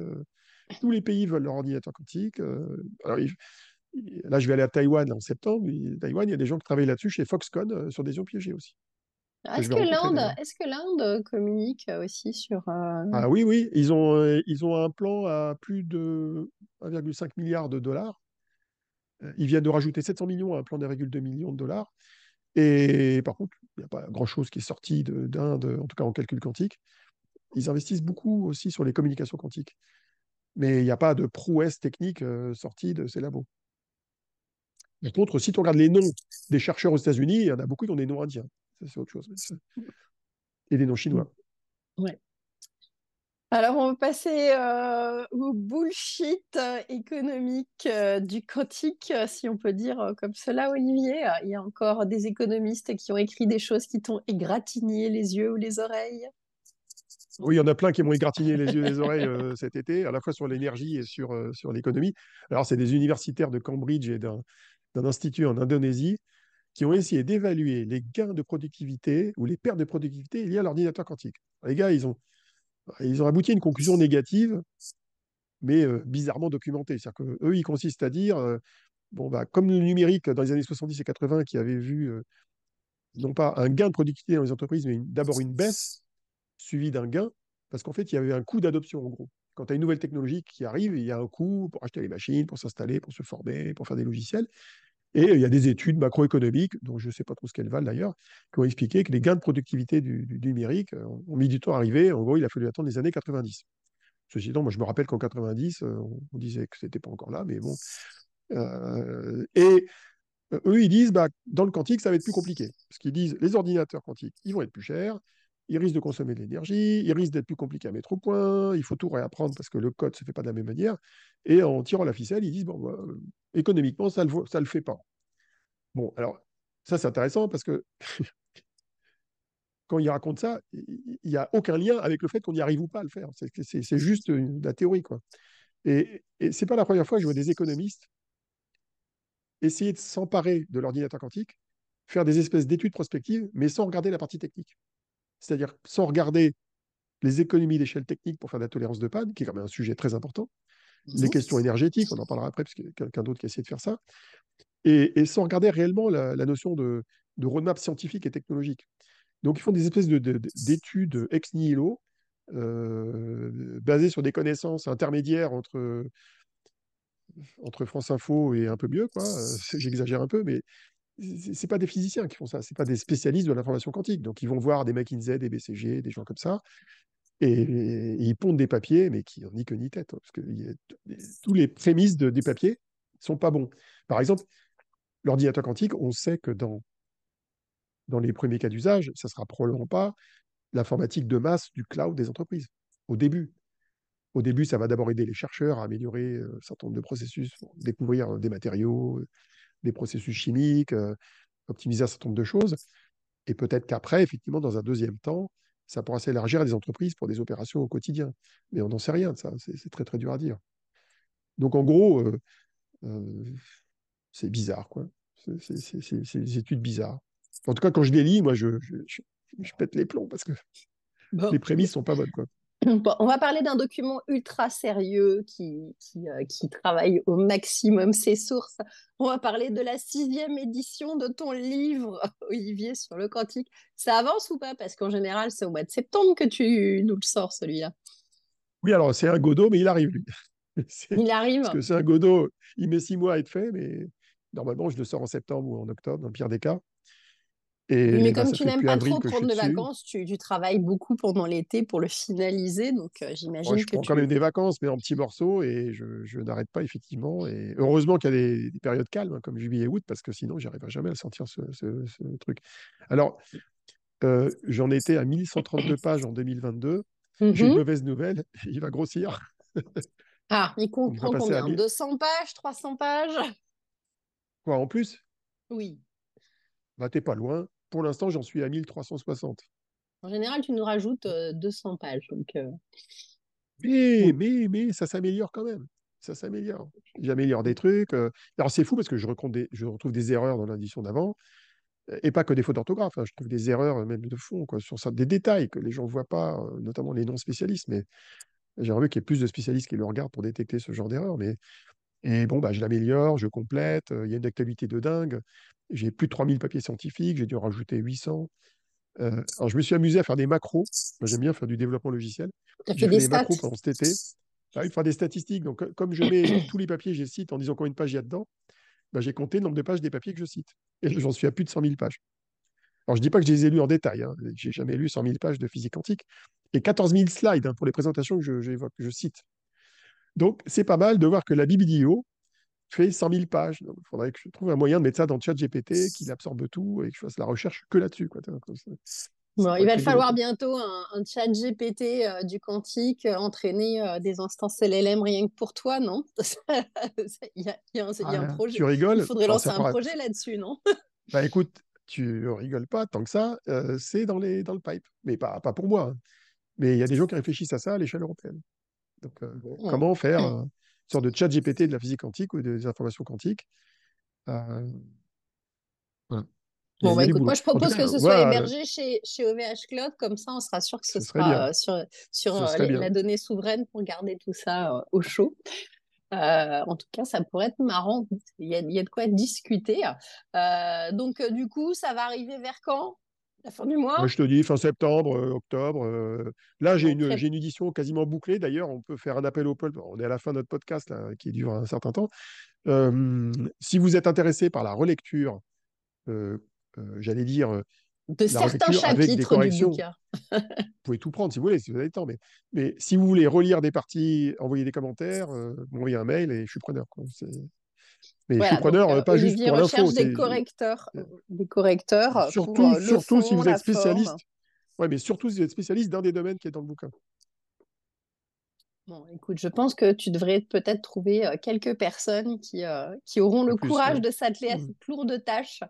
tous les pays veulent leur ordinateur quantique. alors, Là, je vais aller à Taïwan en septembre. Taïwan, il y a des gens qui travaillent là-dessus chez Foxconn euh, sur des ions piégés aussi. Est-ce que l'Inde, est-ce que l'Inde communique aussi sur euh, Ah oui, oui, ils ont euh, ils ont un plan à plus de 1,5 milliard de dollars. Ils viennent de rajouter 700 millions à un plan d'1,2 million de dollars. Et par contre, il n'y a pas grand-chose qui est sorti d'Inde, en tout cas en calcul quantique. Ils investissent beaucoup aussi sur les communications quantiques. Mais il n'y a pas de prouesse technique sortie de ces labos. Par contre, si tu regardes les noms des chercheurs aux États-Unis, il y en a beaucoup qui ont des noms indiens. c'est autre chose. Et des noms chinois. Ouais. Alors, on va passer euh, au bullshit euh, économique euh, du quantique, si on peut dire comme cela, Olivier. Il y a encore des économistes qui ont écrit des choses qui t'ont égratigné les yeux ou les oreilles. Oui, il y en a plein qui m'ont égratigné les yeux et les oreilles cet été, à la fois sur l'énergie et sur, sur l'économie. Alors, c'est des universitaires de Cambridge et d'un d'un institut en Indonésie qui ont essayé d'évaluer les gains de productivité ou les pertes de productivité liées à l'ordinateur quantique. Les gars, ils ont, ils ont abouti à une conclusion négative, mais euh, bizarrement documentée. C'est-à-dire qu'eux, ils consistent à dire, euh, bon, bah, comme le numérique dans les années 70 et 80 qui avait vu euh, non pas un gain de productivité dans les entreprises, mais d'abord une baisse suivie d'un gain, parce qu'en fait, il y avait un coût d'adoption en gros. Quand tu as une nouvelle technologie qui arrive, il y a un coût pour acheter les machines, pour s'installer, pour se former, pour faire des logiciels. Et il y a des études macroéconomiques, dont je ne sais pas trop ce qu'elles valent d'ailleurs, qui ont expliqué que les gains de productivité du, numérique euh, ont mis du temps à arriver. En gros, il a fallu attendre les années 90. Ceci étant, moi je me rappelle qu'en 90, euh, on disait que ce n'était pas encore là, mais bon. Euh, et eux, ils disent, bah, dans le quantique, ça va être plus compliqué. Parce qu'ils disent, les ordinateurs quantiques, ils vont être plus chers, ils risquent de consommer de l'énergie, ils risquent d'être plus compliqués à mettre au point, il faut tout réapprendre parce que le code ne se fait pas de la même manière. Et en tirant la ficelle, ils disent, bon, bah, économiquement, ça ne le, le fait pas. Bon, alors, ça, c'est intéressant parce que quand ils racontent ça, il n'y a aucun lien avec le fait qu'on y arrive ou pas à le faire. C'est juste de la théorie. Quoi. Et, et ce n'est pas la première fois que je vois des économistes essayer de s'emparer de l'ordinateur quantique, faire des espèces d'études prospectives, mais sans regarder la partie technique. C'est-à-dire sans regarder les économies d'échelle technique pour faire de la tolérance de panne, qui est quand même un sujet très important, les questions énergétiques, on en parlera après, parce qu'il y a quelqu'un d'autre qui a essayé de faire ça, et, sans regarder réellement la, notion de, roadmap scientifique et technologique. Donc, ils font des espèces d'études ex nihilo, euh, basées sur des connaissances intermédiaires entre, entre France Info et un peu mieux, quoi. J'exagère un peu, mais c'est pas des physiciens qui font ça, c'est pas des spécialistes de l'information quantique. Donc, ils vont voir des McKinsey, des BCG, des gens comme ça, et, ils pondent des papiers, mais qui n'ont ni queue ni tête, hein, parce que tous les prémices de, des papiers sont pas bons. Par exemple, l'ordinateur quantique, on sait que dans, dans les premiers cas d'usage, ça sera probablement pas l'informatique de masse du cloud des entreprises, au début. Au début, ça va d'abord aider les chercheurs à améliorer euh, un certain nombre de processus, découvrir des matériaux, des processus chimiques, euh, optimiser un certain nombre de choses. Et peut-être qu'après, effectivement, dans un deuxième temps, ça pourra s'élargir à des entreprises pour des opérations au quotidien. Mais on n'en sait rien de ça, c'est très très dur à dire. Donc en gros, euh, euh, c'est bizarre, quoi. C'est des études bizarres. En tout cas, quand je les lis, moi, je, je, pète les plombs parce que les prémices sont pas bonnes, quoi. On va parler d'un document ultra sérieux qui, euh, qui, travaille au maximum ses sources. On va parler de la sixième édition de ton livre, [laughs] Olivier, sur le quantique. Ça avance ou pas? Parce qu'en général, c'est au mois de septembre que tu nous le sors, celui-là. Oui, alors c'est un Godot, mais il arrive, lui. [laughs] Il arrive. Parce que c'est un Godot, il met six mois à être fait, mais normalement, je le sors en septembre ou en octobre, dans le pire des cas. Et mais bah, comme ça tu n'aimes pas trop prendre de vacances, tu, tu travailles beaucoup pendant l'été pour le finaliser. Donc, euh, Ouais, j'imagine je que prends quand même tu. des vacances, mais en petits morceaux, et je, je n'arrête pas, effectivement. Et heureusement qu'il y a des, des périodes calmes, hein, comme juillet et août, parce que sinon, j'arriverai jamais à sortir ce, ce- ce truc. Alors, euh, j'en étais à 1132 pages en 2022. J'ai une Mhm. mauvaise nouvelle, [laughs] il va grossir. Ah, il [laughs] comprend combien? 1000. 200 pages? 300 pages? Quoi, en plus? Oui. Bah, t'es pas loin. Pour l'instant, j'en suis à 1360. En général, tu nous rajoutes euh, 200 pages. Donc, euh, Mais, mais, mais, ça s'améliore quand même. Ça s'améliore. J'améliore des trucs. euh. Alors, c'est fou parce que je, recompte des- je retrouve des erreurs dans l'édition d'avant. Et pas que des fautes d'orthographe. hein. Je trouve des erreurs euh, même de fond, quoi, sur ça, des détails que les gens ne voient pas, euh, notamment les non-spécialistes. Mais j'aimerais qu'il y ait plus de spécialistes qui le regardent pour détecter ce genre d'erreurs. Mais... Et bon, bah, je l'améliore, je complète. euh, Il y a une actualité de dingue. J'ai plus de 3000 papiers scientifiques. J'ai dû en rajouter 800. Euh, alors, je me suis amusé à faire des macros. J'aime bien faire du développement logiciel. J'ai fait des des macros pendant cet été. Ah, il faut faire des statistiques. Donc, co- comme je mets [coughs] tous les papiers je cite en disant combien de pages il y a dedans, bah, j'ai compté le nombre de pages des papiers que je cite. Et j'en suis à plus de 100 000 pages. Alors, je ne dis pas que je les ai lus en détail. Hein. J'ai jamais lu 100 000 pages de physique quantique. Et 14 000 slides hein, pour les présentations que je, j'évoque, que je cite. Donc, c'est pas mal de voir que la biblio fait 100 000 pages. Il faudrait que je trouve un moyen de mettre ça dans le chat GPT, qu'il absorbe tout et que je fasse la recherche que là-dessus. Bon, il va te falloir bientôt un, un chat GPT euh, du quantique, euh, entraîner euh, des instances LLM rien que pour toi, non? [laughs] Il y a, il y a un, il y a un Ah, projet. tu Il rigoles? faudrait Alors, lancer un projet là-dessus, non? [laughs] Bah écoute, tu rigoles pas tant que ça, c'est dans, les, dans le pipe. Mais pas, pas pour moi. hein. Mais il y a des gens qui réfléchissent à ça à l'échelle européenne. Donc, euh, Mm. comment faire [clears throat] euh, une sorte de chat GPT de la physique quantique ou des informations quantiques euh, voilà. Bon, bah écoute, moi je propose cas, que ce soit voilà, hébergé chez, chez OVH Cloud, comme ça on sera sûr que ce sera euh, sur, sur Ce euh, serait les- la donnée souveraine pour garder tout ça euh, au chaud. Euh, en tout cas, ça pourrait être marrant. Il y a, il y a de quoi discuter. Euh, donc, du coup, ça va arriver vers quand? La fin du Moi, mois? je te dis fin septembre, euh, octobre. euh, là, j'ai une, une édition quasiment bouclée. D'ailleurs, on peut faire un appel au peuple. On est à la fin de notre podcast là, qui dure un certain temps. Euh, si vous êtes intéressé par la relecture, euh, j'allais dire de certains relecture avec des chapitres du bouquin. [laughs] Vous pouvez tout prendre si vous voulez, si vous avez le temps. Mais, mais si vous voulez relire des parties, envoyer des commentaires, m'envoyer un mail et je suis preneur. quoi. Je suis Voilà, donc preneur, euh, euh, pas juste pour l'info. des correcteurs, des correcteurs euh, pour surtout, euh, si vous êtes forme. spécialiste. Ouais, mais surtout si vous êtes spécialiste d'un des domaines qui est dans le bouquin. Bon, écoute, je pense que tu devrais peut-être trouver euh, quelques personnes qui, euh, qui auront le plus, courage ouais. de s'atteler à Mm. cette lourde tâche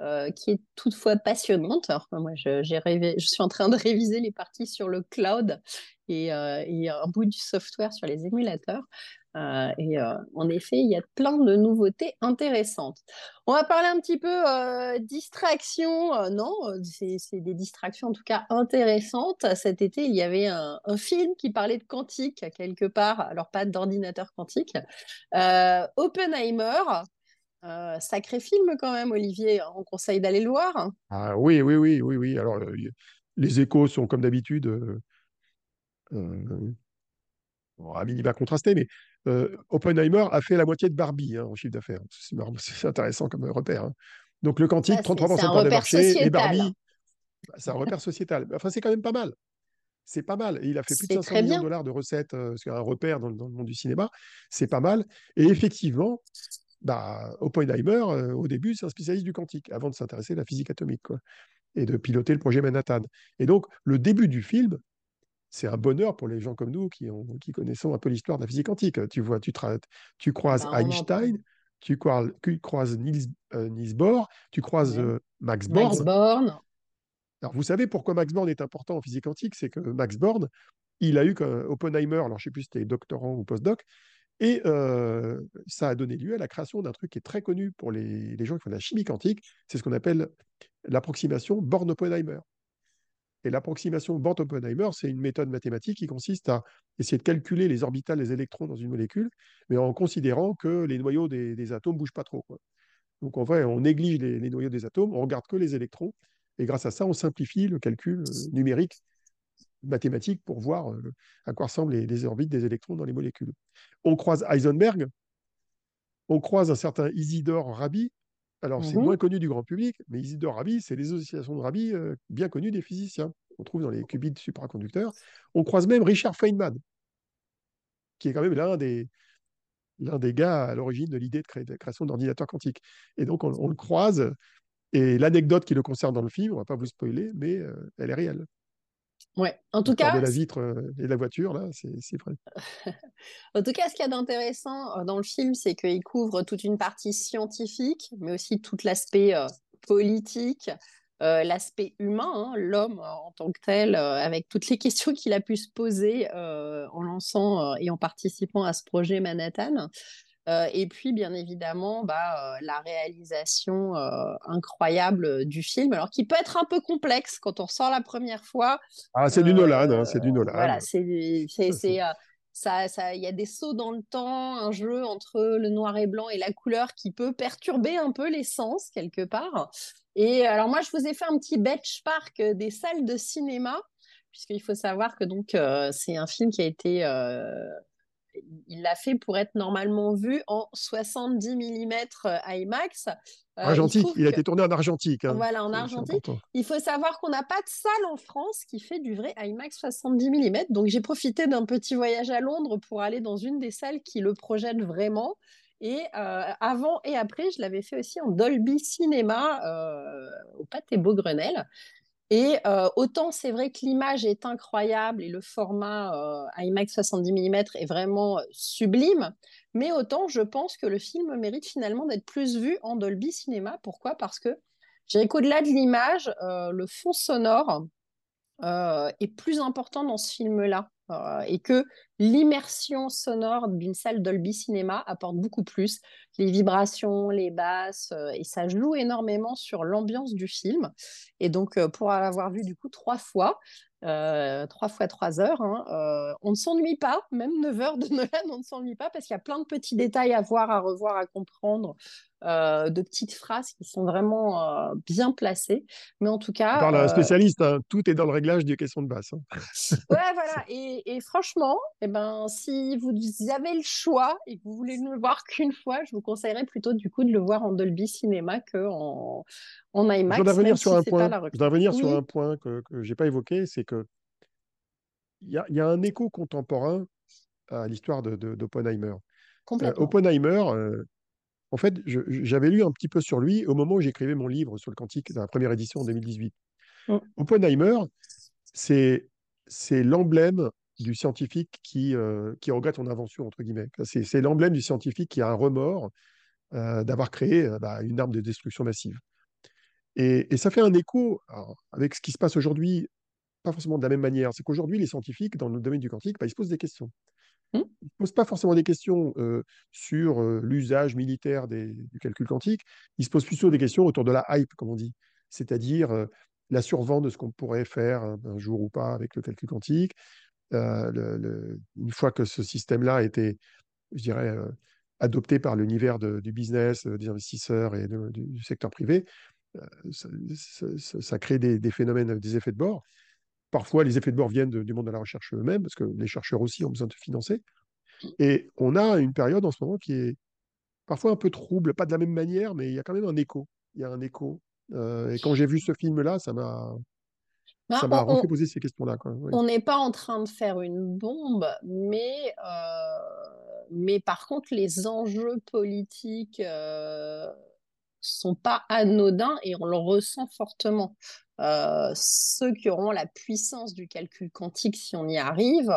euh, qui est toutefois passionnante. Alors, moi, je, rêvé, je suis en train de réviser les parties sur le cloud et, euh, et un bout du software sur les émulateurs. Euh, et euh, en effet, il y a plein de nouveautés intéressantes. On va parler un petit peu euh, distraction. Euh, non, c'est, des distractions en tout cas intéressantes. Cet été, il y avait un, film qui parlait de quantique quelque part, alors pas d'ordinateur quantique. Oppenheimer, sacré film quand même, Olivier. On conseille d'aller le voir. Ah oui, oui, oui, oui, oui. Alors, les échos sont comme d'habitude à minima contrastés, mais euh, Oppenheimer a fait la moitié de Barbie hein, en chiffre d'affaires. C'est [laughs] intéressant comme repère. hein. Donc le quantique, Ça, c'est, c'est 33% un de part de marché, et. Barbie, bah, c'est un [laughs] repère sociétal. Enfin, c'est quand même pas mal. C'est pas mal. Et il a fait plus de C'est 500 très millions de dollars de recettes, euh, c'est un repère dans, le- dans le monde du cinéma. C'est pas mal. Et effectivement, bah, Oppenheimer, euh, au début, c'est un spécialiste du quantique, avant de s'intéresser à la physique atomique, quoi, et de piloter le projet Manhattan. Et donc, le début du film, c'est un bonheur pour les gens comme nous qui, ont, qui connaissons un peu l'histoire de la physique quantique. Tu vois, tu, croises Bah. Einstein, tu croises, tu croises Niels, euh, Niels Bohr, tu croises euh, Max Max Born. Born. Alors, vous savez pourquoi Max Born est important en physique quantique? C'est que Max Born, il a eu que Oppenheimer, alors je ne sais plus si c'était doctorant ou postdoc, et euh, ça a donné lieu à la création d'un truc qui est très connu pour les, les gens qui font de la chimie quantique, c'est ce qu'on appelle l'approximation Born-Oppenheimer. Et l'approximation Born-Oppenheimer, c'est une méthode mathématique qui consiste à essayer de calculer les orbitales des électrons dans une molécule, mais en considérant que les noyaux des, atomes ne bougent pas trop. Donc en vrai, on néglige les, les, noyaux des atomes, on regarde que les électrons, et grâce à ça, on simplifie le calcul euh, numérique mathématique pour voir euh, à quoi ressemblent les, les, orbites des électrons dans les molécules. On croise Heisenberg, on croise un certain Isidore Rabi, Alors, c'est Mhm. moins connu du grand public, mais Isidore Rabi, c'est les associations de Rabi euh, bien connues des physiciens. On trouve dans les qubits supraconducteurs. On croise même Richard Feynman, qui est quand même l'un des, l'un des gars à l'origine de l'idée de, créer- de création d'ordinateurs quantiques. Et donc, on, on le croise. Et l'anecdote qui le concerne dans le film, on va pas vous spoiler, mais euh, elle est réelle. Ouais. En tout L'histoire de cas, la vitre euh, et de la voiture, là, c'est vrai. [laughs] En tout cas, ce qu'il y a d'intéressant euh, dans le film, c'est qu'il couvre toute une partie scientifique, mais aussi tout l'aspect euh, politique, euh, l'aspect humain, hein, l'homme en tant que tel, euh, avec toutes les [laughs] questions qu'il a pu se poser en lançant et en participant à ce projet Manhattan. Euh, et puis, bien évidemment, bah, euh, la réalisation euh, incroyable du film, alors qui peut être un peu complexe quand on ressort la première fois. Ah, c'est du Nolan, hein, c'est du Nolan. Voilà, c'est, Ça, il y a des sauts dans le temps, un jeu entre le noir et blanc et la couleur qui peut perturber un peu les sens quelque part. Et alors moi, je vous ai fait un petit benchmark des salles de cinéma, puisqu'il faut savoir que donc c'est un film qui a été il l'a fait pour être normalement vu en 70 mm IMAX. Euh, il se Argentique, il a été tourné en argentique. hein. Voilà, en argentique. Il faut savoir qu'on n'a pas de salle en France qui fait du vrai IMAX 70 mm. Donc j'ai profité d'un petit voyage à Londres pour aller dans une des salles qui le projette vraiment. Et euh, avant et après, je l'avais fait aussi en Dolby Cinéma euh, au Pâté Beaugrenelle. Et euh, autant c'est vrai que l'image est incroyable et le format euh, IMAX 70 mm est vraiment euh, sublime, mais autant je pense que le film mérite finalement d'être plus vu en Dolby Cinéma. Pourquoi? Parce que dirais qu'au-delà de l'image, le fond sonore est plus important dans ce film-là. Euh, et que l'immersion sonore d'une salle Dolby Cinéma apporte beaucoup plus. Les vibrations, les basses, euh, et ça joue énormément sur l'ambiance du film. Et donc, euh, pour l'avoir vu du coup trois fois, trois fois trois heures, hein, on ne s'ennuie pas, même 9 heures de Nolan, on ne s'ennuie pas parce qu'il y a plein de petits détails à voir, à revoir, à comprendre, euh, de petites phrases qui sont vraiment euh, bien placées. Mais en tout cas, parle à un euh, spécialiste, hein. tout est dans le réglage des questions de basse. hein. [laughs] Ouais, voilà. Et, et franchement, eh ben, si vous avez le choix et que vous voulez ne le voir qu'une fois, je vous conseillerais plutôt du coup de le voir en Dolby Cinéma que en, en Je IMAX. voudrais revenir sur si un point. pas la Je recrue. voudrais revenir sur un point que, je n'ai pas évoqué, c'est que il y a, il y a un écho contemporain à l'histoire de, de- d'Oppenheimer. Euh, Complètement. Oppenheimer, euh, en fait, j'avais lu un petit peu sur lui au moment où j'écrivais mon livre sur le quantique, dans la première édition en 2018. Mm. Oppenheimer, c'est c'est l'emblème du scientifique qui, euh, qui regrette son invention, entre guillemets. C'est c'est l'emblème du scientifique qui a un remords euh, d'avoir créé euh, bah, une arme de destruction massive. Et, et ça fait un écho alors, avec ce qui se passe aujourd'hui, pas forcément de la même manière. C'est qu'aujourd'hui, les scientifiques, dans le domaine du quantique, bah, ils se posent des questions. Mm. Ils ne posent pas forcément des questions euh, sur euh, l'usage militaire des- du calcul quantique, ils se posent plutôt des questions autour de la hype, comme on dit, c'est-à-dire euh, la survente de ce qu'on pourrait faire un, jour ou pas avec le calcul quantique. Une fois que ce système-là a été, je dirais, adopté par l'univers du business, des investisseurs et du, secteur privé, ça, crée des phénomènes, des effets de bord. Parfois, les effets de bord viennent de- du monde de la recherche eux-mêmes, parce que les chercheurs aussi ont besoin de financer. Et on a une période en ce moment qui est parfois un peu trouble, pas de la même manière, mais il y a quand même un écho. Il y a un écho. Euh, et quand j'ai vu ce film-là, ça m'a ça m'a on- refait on- poser ces questions-là. quoi. Oui. on n'est pas en train de faire une bombe, mais, euh, mais par contre, les enjeux politiques euh, sont pas anodins et on le ressent fortement. Euh, ceux qui auront la puissance du calcul quantique, si on y arrive,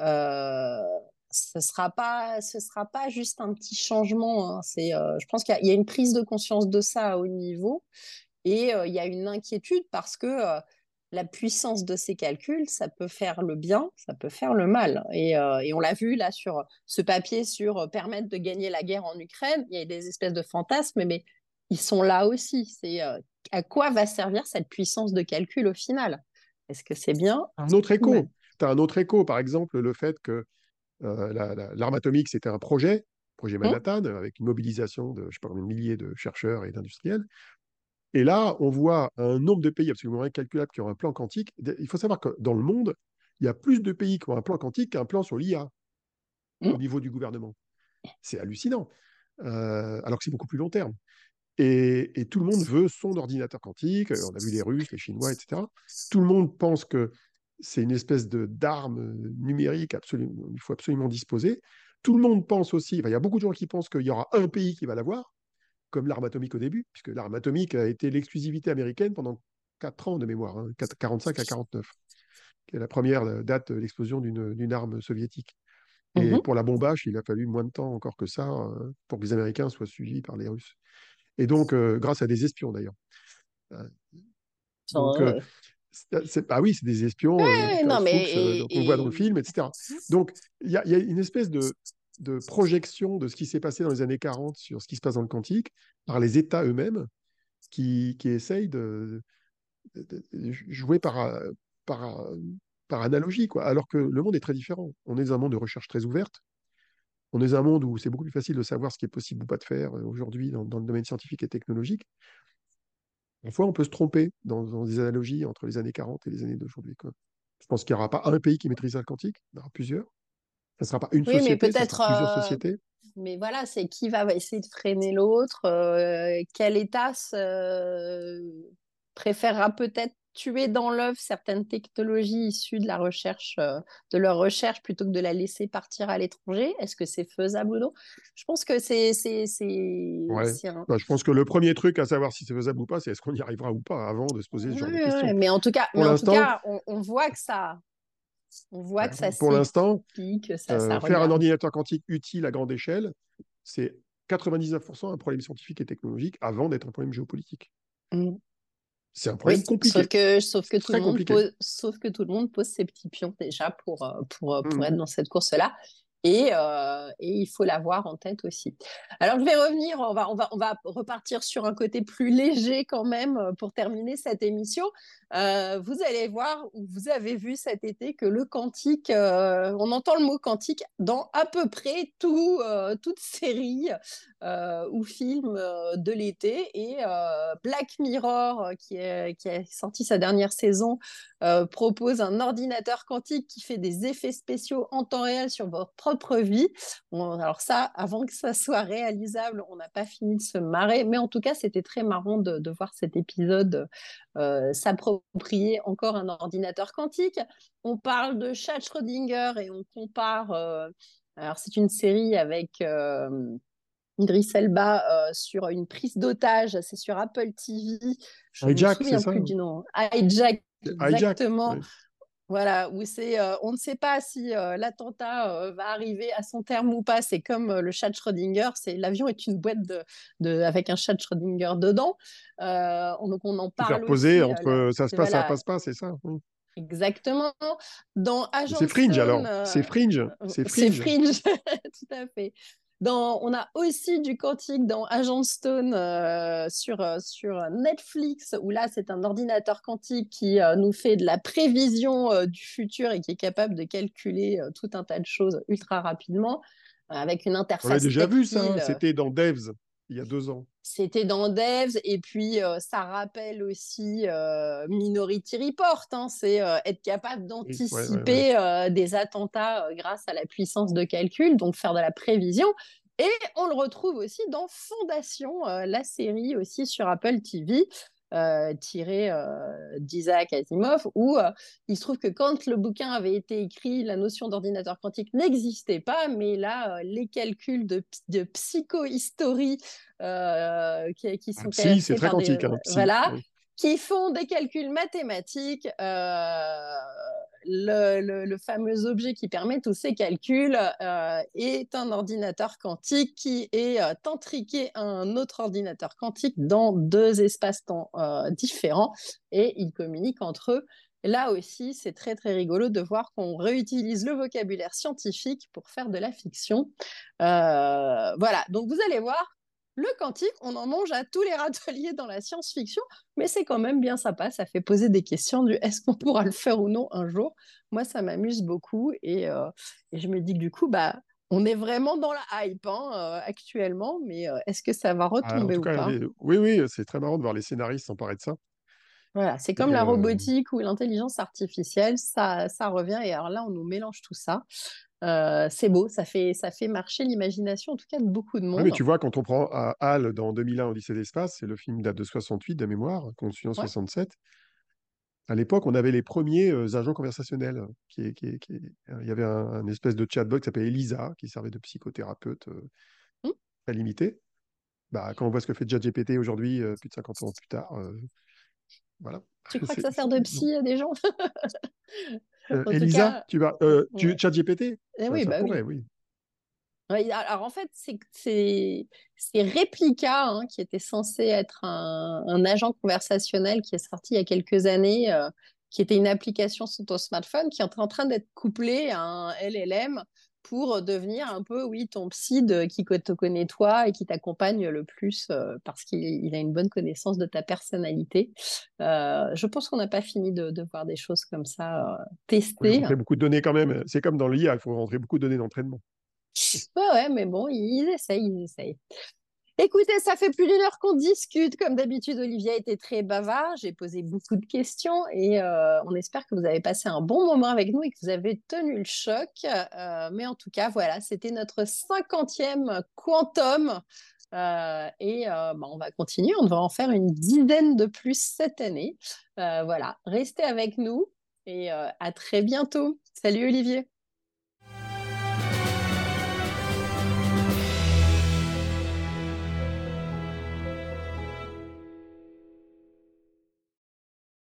euh, ce sera sera pas juste un petit changement. hein. Euh, je pense qu'il y a- une prise de conscience de ça à haut niveau et il y a une inquiétude parce que la puissance de ces calculs, ça peut faire le bien, ça peut faire le mal. Et, et on l'a vu là sur ce papier sur permettre de gagner la guerre en Ukraine. Il y a des espèces de fantasmes, mais ils sont là aussi. C'est euh, à quoi va servir cette puissance de calcul au final? Est-ce que c'est bien Un autre écho. Ouais. Tu as un autre écho, par exemple, le fait que euh, la- la- l'arme atomique, c'était un projet, projet Manhattan, avec une mobilisation de, je sais pas combien de milliers de chercheurs et d'industriels. Et là, on voit un nombre de pays absolument incalculable qui ont un plan quantique. Il faut savoir que dans le monde, il y a plus de pays qui ont un plan quantique qu'un plan sur l'IA au niveau du gouvernement. C'est hallucinant. Euh, alors que c'est beaucoup plus long terme. Et, tout le monde veut son ordinateur quantique. On a vu les Russes, les Chinois, etc. Tout le monde pense que c'est une espèce de d'arme numérique absolument, il faut absolument disposer. Tout le monde pense aussi, il y a beaucoup de gens qui pensent qu'il y aura un pays qui va l'avoir, comme l'arme atomique au début, puisque l'arme atomique a été l'exclusivité américaine pendant 4 ans de mémoire, 45 hein, à 49, qui est la première date de l'explosion d'une arme soviétique. Et mmh pour la bombe H, il a fallu moins de temps encore que ça euh, pour que les Américains soient suivis par les Russes. Et donc, euh, grâce à des espions d'ailleurs. Euh, c'est, ah oui, c'est des espions non, mais... qu'on voit dans le film, etc. Donc, il y, a une espèce de, de projection de ce qui s'est passé dans les années 40 sur ce qui se passe dans le quantique par les États eux-mêmes qui, qui essayent de, jouer par, par, par analogie, quoi, alors que le monde est très différent. On est dans un monde de recherche très ouverte. On est dans un monde où c'est beaucoup plus facile de savoir ce qui est possible ou pas de faire euh, aujourd'hui dans, le domaine scientifique et technologique. Parfois, on peut se tromper dans, des analogies entre les années 40 et les années d'aujourd'hui. Je pense qu'il n'y aura pas un pays qui maîtrisera le quantique, il y en aura plusieurs. Ça ne sera pas une société, mais plusieurs euh, sociétés. Mais voilà, c'est qui va essayer de freiner l'autre, euh, quel État préférera peut-être tuer dans l'œuf certaines technologies issues de la recherche, euh, de leur recherche, plutôt que de la laisser partir à l'étranger Est-ce que c'est faisable ou non? Je pense que c'est. c'est, bah, je pense que le premier truc à savoir si c'est faisable ou pas, c'est est-ce qu'on y arrivera ou pas avant de se poser ce genre de questions. mais en tout cas, mais en tout cas on, voit que ça. On voit que ça Pour l'instant, euh, faire un ordinateur quantique utile à grande échelle, c'est 99% un problème scientifique et technologique avant d'être un problème géopolitique. Mmh. C'est un problème compliqué. Sauf que, sauf, que tout le monde pose, sauf que tout le monde pose ses petits pions déjà pour, euh, pour, euh, pour mmh. être dans cette course-là. Euh, et, il faut l'avoir en tête aussi. Alors, je vais revenir, on va, on, va, on va repartir sur un côté plus léger quand même euh, pour terminer cette émission. Euh, vous allez voir, vous avez vu cet été que le quantique, on entend le mot quantique dans à peu près tout, toute [laughs] série ou film de l'été. Et Black Mirror, qui, est, qui a sorti sa dernière saison, propose un ordinateur quantique qui fait des effets spéciaux en temps réel sur votre propre propre vie. alors ça, avant que ça soit réalisable, on n'a pas fini de se marrer, mais en tout cas, c'était très marrant de, voir cet épisode euh, s'approprier encore un ordinateur quantique. On parle de Chad Schrödinger et on compare. Euh, alors c'est une série avec euh, Idris Elba sur une prise d'otage, c'est sur Apple TV. Je me souviens plus du nom. Hijack, exactement. Voilà, où c'est, euh, on ne sait pas si euh, l'attentat euh, va arriver à son terme ou pas. C'est comme le chat de Schrödinger, c'est l'avion est une boîte de, avec un chat de Schrödinger dedans. donc on en parle. Poser entre ça se passe, ça passe pas, c'est ça. Mmh. Exactement. Dans Agent C'est fringe alors. C'est fringe. C'est fringe. C'est fringe, [laughs] tout à fait on a aussi du quantique dans Agent Stone euh, sur, euh, sur Netflix, où là, c'est un ordinateur quantique qui euh, nous fait de la prévision du futur et qui est capable de calculer tout un tas de choses ultra rapidement, avec une interface. On l'a déjà vu ça, c'était dans Devs il y a deux ans. C'était dans Devs, et puis ça rappelle aussi Minority Report, hein, c'est être capable d'anticiper des attentats grâce à la puissance de calcul, donc faire de la prévision. Et on le retrouve aussi dans Fondation, la série aussi sur Apple TV. Euh, tiré d'Isaac Asimov, où il se trouve que quand le bouquin avait été écrit, la notion d'ordinateur quantique n'existait pas, mais là, les calculs de, de psychohistorie euh, qui, qui, sont ah, c'est très quantique. Hein, voilà, qui font des calculs mathématiques. Euh, le, fameux objet qui permet tous ces calculs euh, est un ordinateur quantique qui est euh, un autre ordinateur quantique dans deux espaces-temps différents et ils communiquent entre eux. Là aussi, c'est très très rigolo de voir qu'on réutilise le vocabulaire scientifique pour faire de la fiction. voilà, donc vous allez voir, le quantique, on en mange à tous les râteliers dans la science-fiction, mais c'est quand même bien sympa. Ça fait poser des questions du est-ce qu'on pourra le faire ou non un jour. Moi, ça m'amuse beaucoup et, euh, je me dis que du coup, bah, on est vraiment dans la hype hein, euh, actuellement, mais euh, est-ce que ça va ah, retomber ou pas? Oui, oui, c'est très marrant de voir les scénaristes s'emparer de ça. Voilà, c'est comme la robotique ou l'intelligence artificielle, ça, ça revient et alors là, on nous mélange tout ça. C'est beau, ça fait, ça fait marcher l'imagination, en tout cas, de beaucoup de monde. mais tu vois, quand on prend à HAL dans 2001 Odyssée d'espace, c'est le film date de 68 de mémoire, conçu en 67. À l'époque, on avait les premiers agents conversationnels. Qui, il y avait un, espèce de chatbot qui s'appelait Elisa, qui servait de psychothérapeute mmh. très limité. Bah, quand on voit ce que fait ChatGPT aujourd'hui, plus de 50 ans plus tard, voilà. Tu [laughs] crois que ça sert de psy à des gens? [laughs] Elisa, tu vas, tu, eh oui, bah oui. Alors en fait, c'est Replica, hein, qui était censé être un, agent conversationnel qui est sorti il y a quelques années, euh, qui était une application sur ton smartphone, qui est en train d'être couplé à un LLM pour devenir un peu, oui, ton psy qui te connaît toi et qui t'accompagne le plus euh, parce qu'il a une bonne connaissance de ta personnalité. Euh, je pense qu'on n'a pas fini de, voir des choses comme ça testées. Il faut beaucoup de données quand même. C'est comme dans l'IA, il faut rentrer beaucoup de données d'entraînement. Ouais, ouais, mais bon, ils essayent, ils essayent. Écoutez, ça fait plus d'une heure qu'on discute. Comme d'habitude, Olivier a été très bavard. J'ai posé beaucoup de questions et euh, on espère que vous avez passé un bon moment avec nous et que vous avez tenu le choc. Euh, mais en tout cas, voilà, c'était notre cinquantième quantum. Euh, et bah, on va continuer. On devrait en faire une dizaine de plus cette année. voilà, restez avec nous et à très bientôt. Salut Olivier.